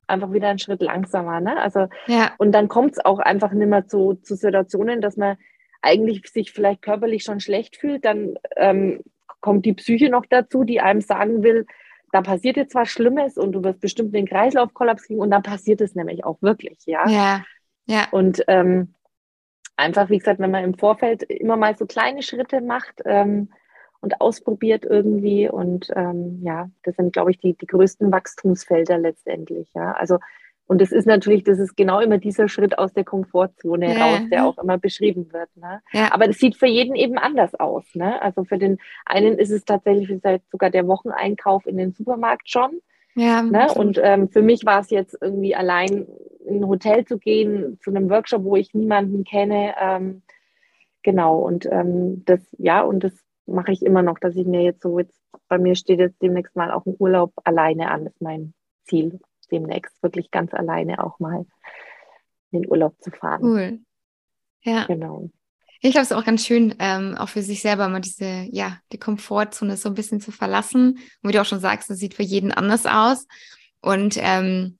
B: einfach wieder einen Schritt langsamer. Ne? Also, ja. Und dann kommt es auch einfach nicht mehr zu, zu Situationen, dass man eigentlich sich vielleicht körperlich schon schlecht fühlt, dann ähm, kommt die Psyche noch dazu, die einem sagen will, da passiert jetzt was Schlimmes und du wirst bestimmt den Kreislaufkollaps kriegen und dann passiert es nämlich auch wirklich, ja.
A: Ja, ja.
B: Und ähm, einfach, wie gesagt, wenn man im Vorfeld immer mal so kleine Schritte macht ähm, und ausprobiert irgendwie und ähm, ja, das sind, glaube ich, die, die größten Wachstumsfelder letztendlich, ja. Also und das ist natürlich, das ist genau immer dieser Schritt aus der Komfortzone ja. raus, der auch immer beschrieben wird. Ne? Ja. Aber das sieht für jeden eben anders aus. Ne? Also für den einen ist es tatsächlich vielleicht sogar der Wocheneinkauf in den Supermarkt schon. Ja, ne? Und ähm, für mich war es jetzt irgendwie allein in ein Hotel zu gehen, zu einem Workshop, wo ich niemanden kenne. Ähm, genau, und ähm, das, ja, und das mache ich immer noch, dass ich mir jetzt so, jetzt bei mir steht jetzt demnächst mal auch ein Urlaub alleine an, ist mein Ziel, demnächst wirklich ganz alleine auch mal in den Urlaub zu fahren.
A: Cool. Ja. Genau. Ich glaube, es ist auch ganz schön, ähm, auch für sich selber mal diese, ja, die Komfortzone so ein bisschen zu verlassen. Und wie du auch schon sagst, das sieht für jeden anders aus. Und ähm,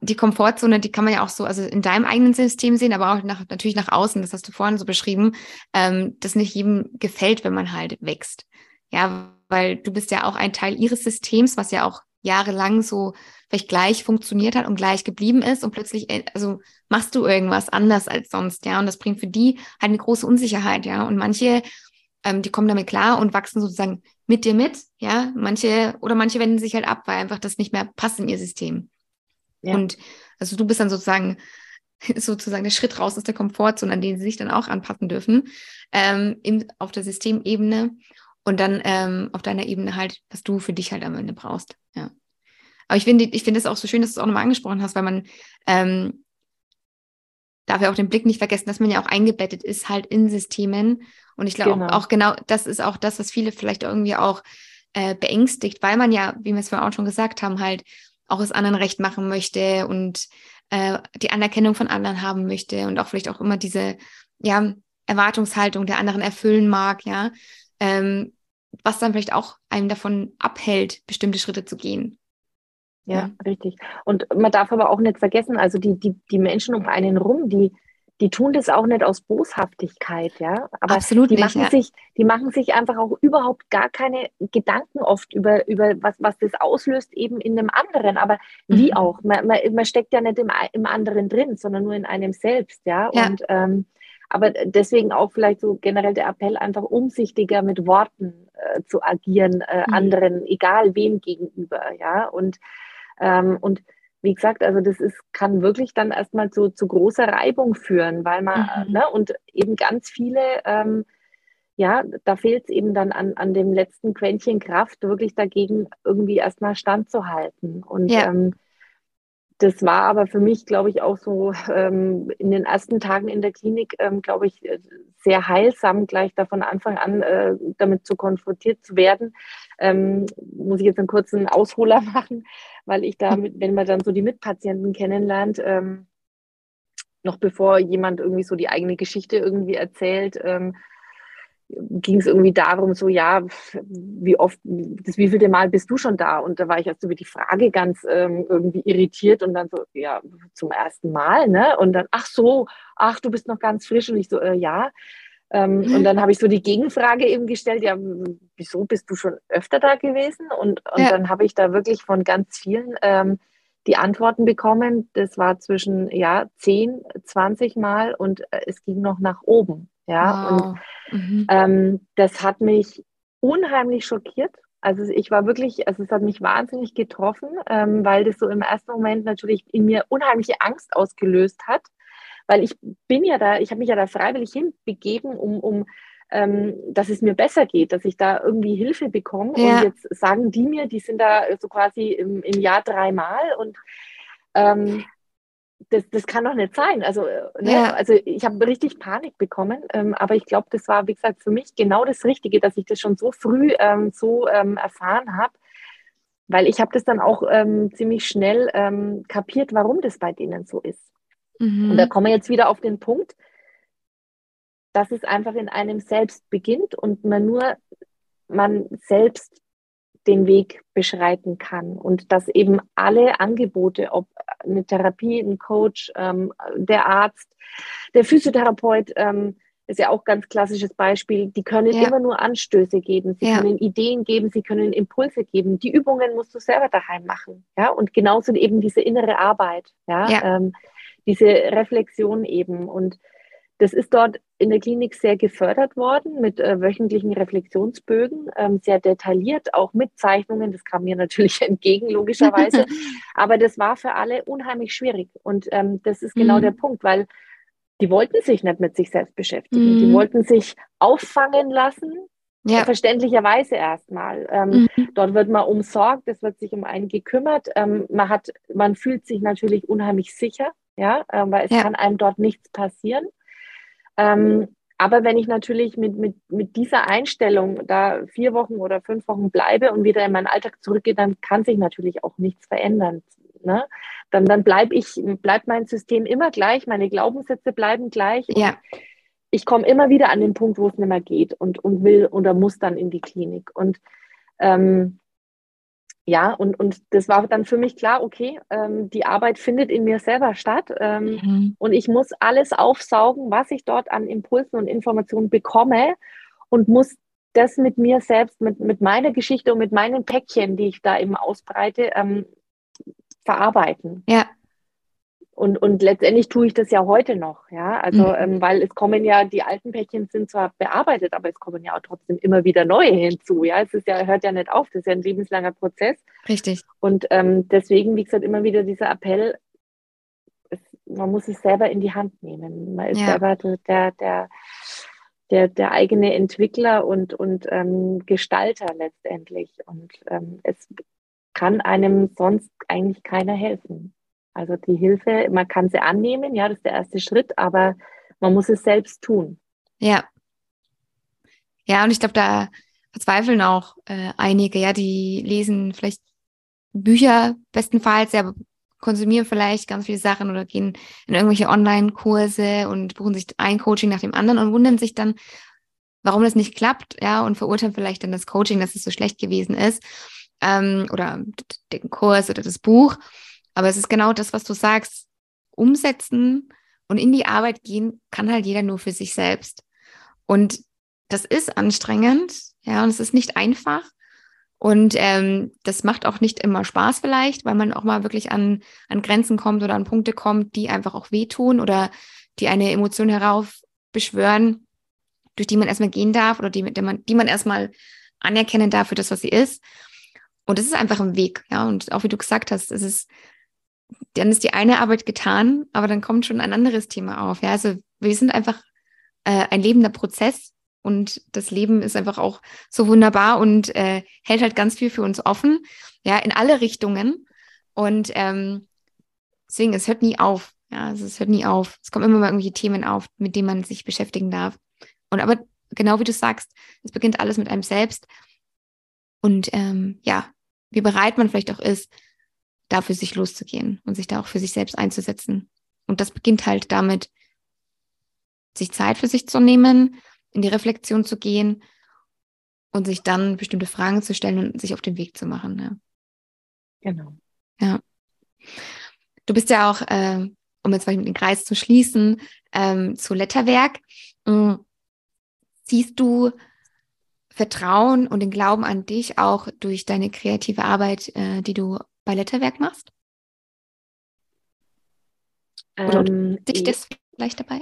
A: die Komfortzone, die kann man ja auch so, also in deinem eigenen System sehen, aber auch nach, natürlich nach außen, das hast du vorhin so beschrieben, ähm, das nicht jedem gefällt, wenn man halt wächst. Ja, weil du bist ja auch ein Teil ihres Systems, was ja auch jahrelang so vielleicht gleich funktioniert hat und gleich geblieben ist und plötzlich, äh, also machst du irgendwas anders als sonst, ja. Und das bringt für die halt eine große Unsicherheit, ja. Und manche, ähm, die kommen damit klar und wachsen sozusagen mit dir mit, ja. Manche oder manche wenden sich halt ab, weil einfach das nicht mehr passt in ihr System. Ja. Und also du bist dann sozusagen sozusagen der Schritt raus aus der Komfortzone, an den sie sich dann auch anpassen dürfen, ähm, in, auf der Systemebene und dann ähm, auf deiner Ebene halt, was du für dich halt am Ende brauchst. Ja. Aber ich finde, ich finde es auch so schön, dass du es auch nochmal angesprochen hast, weil man ähm, darf ja auch den Blick nicht vergessen, dass man ja auch eingebettet ist halt in Systemen. Und ich glaube genau. Auch, auch, genau, das ist auch das, was viele vielleicht irgendwie auch äh, beängstigt, weil man ja, wie wir es vorhin auch schon gesagt haben, halt auch es anderen recht machen möchte und äh, die Anerkennung von anderen haben möchte und auch vielleicht auch immer diese ja, Erwartungshaltung der anderen erfüllen mag, ja. Ähm, was dann vielleicht auch einem davon abhält, bestimmte Schritte zu gehen.
B: Ja, ja, richtig. Und man darf aber auch nicht vergessen, also die, die, die Menschen um einen rum, die, die tun das auch nicht aus Boshaftigkeit, ja. Aber
A: Absolut
B: die
A: nicht,
B: machen
A: ja.
B: sich, die machen sich einfach auch überhaupt gar keine Gedanken oft über, über was, was das auslöst, eben in einem anderen. Aber wie mhm. auch? Man, man, man, steckt ja nicht im, im anderen drin, sondern nur in einem selbst, ja. ja. Und ähm, aber deswegen auch vielleicht so generell der Appell, einfach umsichtiger mit Worten äh, zu agieren, äh, mhm. anderen, egal wem gegenüber, ja. Und, ähm, und wie gesagt, also das ist, kann wirklich dann erstmal zu, zu großer Reibung führen, weil man, mhm. ne, und eben ganz viele, ähm, ja, da fehlt es eben dann an, an dem letzten Quäntchen Kraft, wirklich dagegen irgendwie erstmal standzuhalten. Und ja. ähm, das war aber für mich, glaube ich, auch so ähm, in den ersten Tagen in der Klinik, ähm, glaube ich, äh, sehr heilsam, gleich da von Anfang an äh, damit zu konfrontiert zu werden. Ähm, muss ich jetzt einen kurzen Ausholer machen, weil ich da, wenn man dann so die Mitpatienten kennenlernt, ähm, noch bevor jemand irgendwie so die eigene Geschichte irgendwie erzählt, ähm, ging es irgendwie darum, so, ja, wie oft, das wievielte Mal bist du schon da? Und da war ich erst über die Frage ganz ähm, irgendwie irritiert und dann so, ja, zum ersten Mal, ne? Und dann, ach so, ach, du bist noch ganz frisch und ich so, äh, ja. Ähm, und dann habe ich so die Gegenfrage eben gestellt, ja, wieso bist du schon öfter da gewesen? Und, und ja. dann habe ich da wirklich von ganz vielen ähm, die Antworten bekommen. Das war zwischen, ja, 10, 20 Mal und äh, es ging noch nach oben. Ja, wow. und mhm. ähm, das hat mich unheimlich schockiert. Also ich war wirklich, also es hat mich wahnsinnig getroffen, ähm, weil das so im ersten Moment natürlich in mir unheimliche Angst ausgelöst hat, weil ich bin ja da, ich habe mich ja da freiwillig hinbegeben, um, um ähm, dass es mir besser geht, dass ich da irgendwie Hilfe bekomme. Ja. Und jetzt sagen die mir, die sind da so quasi im, im Jahr dreimal und ähm, das, das kann doch nicht sein. Also, äh, ne? ja. also ich habe richtig Panik bekommen, ähm, aber ich glaube, das war, wie gesagt, für mich genau das Richtige, dass ich das schon so früh ähm, so ähm, erfahren habe, weil ich habe das dann auch ähm, ziemlich schnell ähm, kapiert, warum das bei denen so ist. Mhm. Und da kommen wir jetzt wieder auf den Punkt, dass es einfach in einem selbst beginnt und man nur man selbst den Weg beschreiten kann und dass eben alle Angebote, ob eine Therapie, ein Coach, ähm, der Arzt, der Physiotherapeut, ähm, ist ja auch ein ganz klassisches Beispiel, die können ja. immer nur Anstöße geben, sie ja. können Ideen geben, sie können Impulse geben. Die Übungen musst du selber daheim machen, ja, und genauso eben diese innere Arbeit, ja, ja. Ähm, diese Reflexion eben und das ist dort in der Klinik sehr gefördert worden mit äh, wöchentlichen Reflexionsbögen, ähm, sehr detailliert, auch mit Zeichnungen. Das kam mir natürlich entgegen, logischerweise. Aber das war für alle unheimlich schwierig. Und ähm, das ist genau mhm. der Punkt, weil die wollten sich nicht mit sich selbst beschäftigen. Mhm. Die wollten sich auffangen lassen, ja. verständlicherweise erstmal. Ähm, mhm. Dort wird man umsorgt, es wird sich um einen gekümmert. Ähm, man hat, man fühlt sich natürlich unheimlich sicher, ja, äh, weil es ja. kann einem dort nichts passieren. Ähm, aber wenn ich natürlich mit, mit, mit dieser Einstellung da vier Wochen oder fünf Wochen bleibe und wieder in meinen Alltag zurückgehe, dann kann sich natürlich auch nichts verändern. Ne? Dann, dann bleibt ich, bleibt mein System immer gleich, meine Glaubenssätze bleiben gleich.
A: Ja.
B: Ich komme immer wieder an den Punkt, wo es nicht mehr geht und, und will oder muss dann in die Klinik. Und ähm, ja, und, und das war dann für mich klar, okay, ähm, die Arbeit findet in mir selber statt ähm, mhm. und ich muss alles aufsaugen, was ich dort an Impulsen und Informationen bekomme und muss das mit mir selbst, mit, mit meiner Geschichte und mit meinen Päckchen, die ich da eben ausbreite, ähm, verarbeiten.
A: Ja.
B: Und, und letztendlich tue ich das ja heute noch, ja. Also, mhm. ähm, weil es kommen ja, die alten Päckchen sind zwar bearbeitet, aber es kommen ja auch trotzdem immer wieder neue hinzu. Ja, es ist ja, hört ja nicht auf, das ist ja ein lebenslanger Prozess.
A: Richtig.
B: Und ähm, deswegen, wie gesagt, immer wieder dieser Appell, es, man muss es selber in die Hand nehmen. Man ist ja. selber der, der, der, der eigene Entwickler und, und ähm, Gestalter letztendlich. Und ähm, es kann einem sonst eigentlich keiner helfen. Also die Hilfe, man kann sie annehmen, ja, das ist der erste Schritt, aber man muss es selbst tun.
A: Ja. Ja, und ich glaube, da verzweifeln auch äh, einige, ja, die lesen vielleicht Bücher bestenfalls, ja, konsumieren vielleicht ganz viele Sachen oder gehen in irgendwelche Online-Kurse und buchen sich ein Coaching nach dem anderen und wundern sich dann, warum das nicht klappt, ja, und verurteilen vielleicht dann das Coaching, dass es so schlecht gewesen ist, ähm, oder den Kurs oder das Buch. Aber es ist genau das, was du sagst. Umsetzen und in die Arbeit gehen kann halt jeder nur für sich selbst. Und das ist anstrengend, ja, und es ist nicht einfach. Und ähm, das macht auch nicht immer Spaß vielleicht, weil man auch mal wirklich an, an Grenzen kommt oder an Punkte kommt, die einfach auch wehtun oder die eine Emotion heraufbeschwören, durch die man erstmal gehen darf oder die, die man, die man erstmal anerkennen darf für das, was sie ist. Und es ist einfach ein Weg, ja. Und auch wie du gesagt hast, es ist dann ist die eine Arbeit getan, aber dann kommt schon ein anderes Thema auf. Ja, also wir sind einfach äh, ein lebender Prozess und das Leben ist einfach auch so wunderbar und äh, hält halt ganz viel für uns offen, ja, in alle Richtungen. Und ähm, deswegen, es hört nie auf. Ja, also es hört nie auf. Es kommen immer mal irgendwelche Themen auf, mit denen man sich beschäftigen darf. Und aber genau wie du sagst, es beginnt alles mit einem selbst. Und ähm, ja, wie bereit man vielleicht auch ist, dafür sich loszugehen und sich da auch für sich selbst einzusetzen. Und das beginnt halt damit, sich Zeit für sich zu nehmen, in die Reflexion zu gehen und sich dann bestimmte Fragen zu stellen und sich auf den Weg zu machen. Ja.
B: Genau.
A: Ja. Du bist ja auch, äh, um jetzt mal mit den Kreis zu schließen, ähm, zu Letterwerk. Mhm. Siehst du Vertrauen und den Glauben an dich auch durch deine kreative Arbeit, äh, die du bei Letterwerk machst? Oder ähm, dich das vielleicht dabei?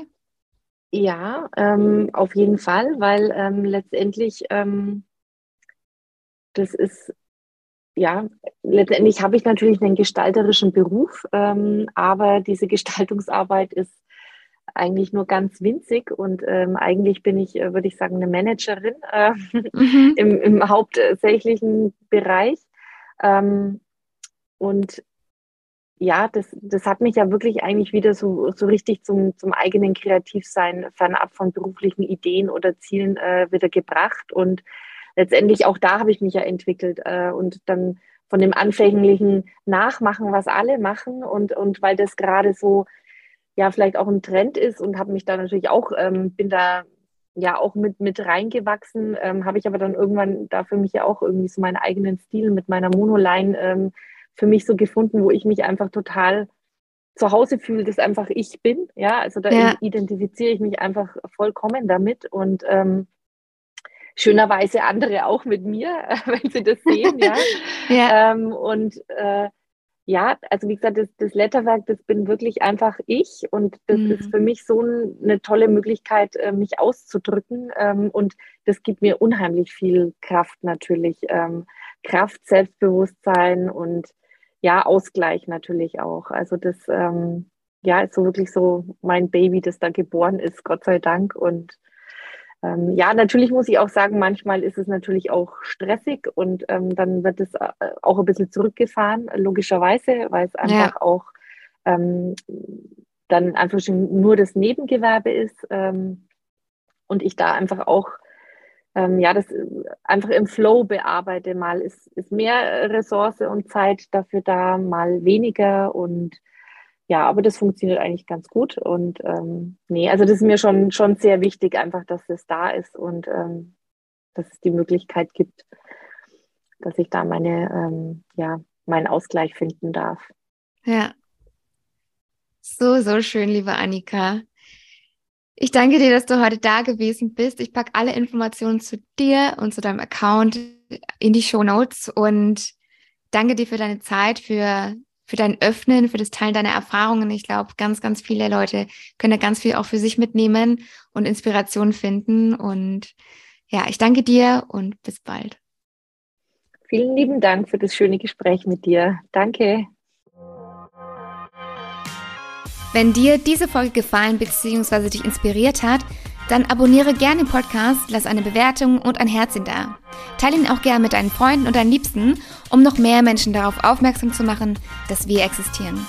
B: Ja, ähm, auf jeden Fall, weil ähm, letztendlich ähm, das ist, ja, letztendlich habe ich natürlich einen gestalterischen Beruf, ähm, aber diese Gestaltungsarbeit ist eigentlich nur ganz winzig und ähm, eigentlich bin ich, äh, würde ich sagen, eine Managerin äh, mhm. im, im, hauptsächlichen Bereich. Ähm, und ja, das, das hat mich ja wirklich eigentlich wieder so, so richtig zum, zum eigenen Kreativsein fernab von beruflichen Ideen oder Zielen äh, wieder gebracht. Und letztendlich auch da habe ich mich ja entwickelt äh, und dann von dem anfänglichen Nachmachen, was alle machen und, und weil das gerade so ja vielleicht auch ein Trend ist und habe mich da natürlich auch, ähm, bin da ja auch mit, mit reingewachsen, ähm, habe ich aber dann irgendwann da für mich ja auch irgendwie so meinen eigenen Stil mit meiner Monoline ähm, für mich so gefunden, wo ich mich einfach total zu Hause fühle, dass einfach ich bin. Ja, also da ja. identifiziere ich mich einfach vollkommen damit und ähm, schönerweise andere auch mit mir, wenn sie das sehen. ja. ja. Ähm, und äh, ja, also wie gesagt, das, das Letterwerk, das bin wirklich einfach ich und das mhm. ist für mich so eine tolle Möglichkeit, äh, mich auszudrücken ähm, und das gibt mir unheimlich viel Kraft natürlich. Ähm, Kraft, Selbstbewusstsein und ja, Ausgleich natürlich auch. Also das ähm, ja, ist so wirklich so mein Baby, das da geboren ist, Gott sei Dank. Und ähm, ja, natürlich muss ich auch sagen, manchmal ist es natürlich auch stressig und ähm, dann wird es äh, auch ein bisschen zurückgefahren, logischerweise, weil es einfach ja. auch ähm, dann einfach schon nur das Nebengewerbe ist ähm, und ich da einfach auch ähm, ja, das einfach im Flow bearbeite. Mal ist, ist mehr Ressource und Zeit dafür da, mal weniger und ja, aber das funktioniert eigentlich ganz gut. Und ähm, nee, also das ist mir schon, schon sehr wichtig, einfach, dass es da ist und ähm, dass es die Möglichkeit gibt, dass ich da meine, ähm, ja, meinen Ausgleich finden darf.
A: Ja. So, so schön, liebe Annika. Ich danke dir, dass du heute da gewesen bist. Ich packe alle Informationen zu dir und zu deinem Account in die Show Notes und danke dir für deine Zeit, für für dein Öffnen, für das Teilen deiner Erfahrungen. Ich glaube, ganz, ganz viele Leute können da ganz viel auch für sich mitnehmen und Inspiration finden. Und ja, ich danke dir und bis bald.
B: Vielen lieben Dank für das schöne Gespräch mit dir. Danke.
A: Wenn dir diese Folge gefallen bzw. dich inspiriert hat, dann abonniere gerne den Podcast, lass eine Bewertung und ein Herzchen da. Teile ihn auch gerne mit deinen Freunden und deinen Liebsten, um noch mehr Menschen darauf aufmerksam zu machen, dass wir existieren.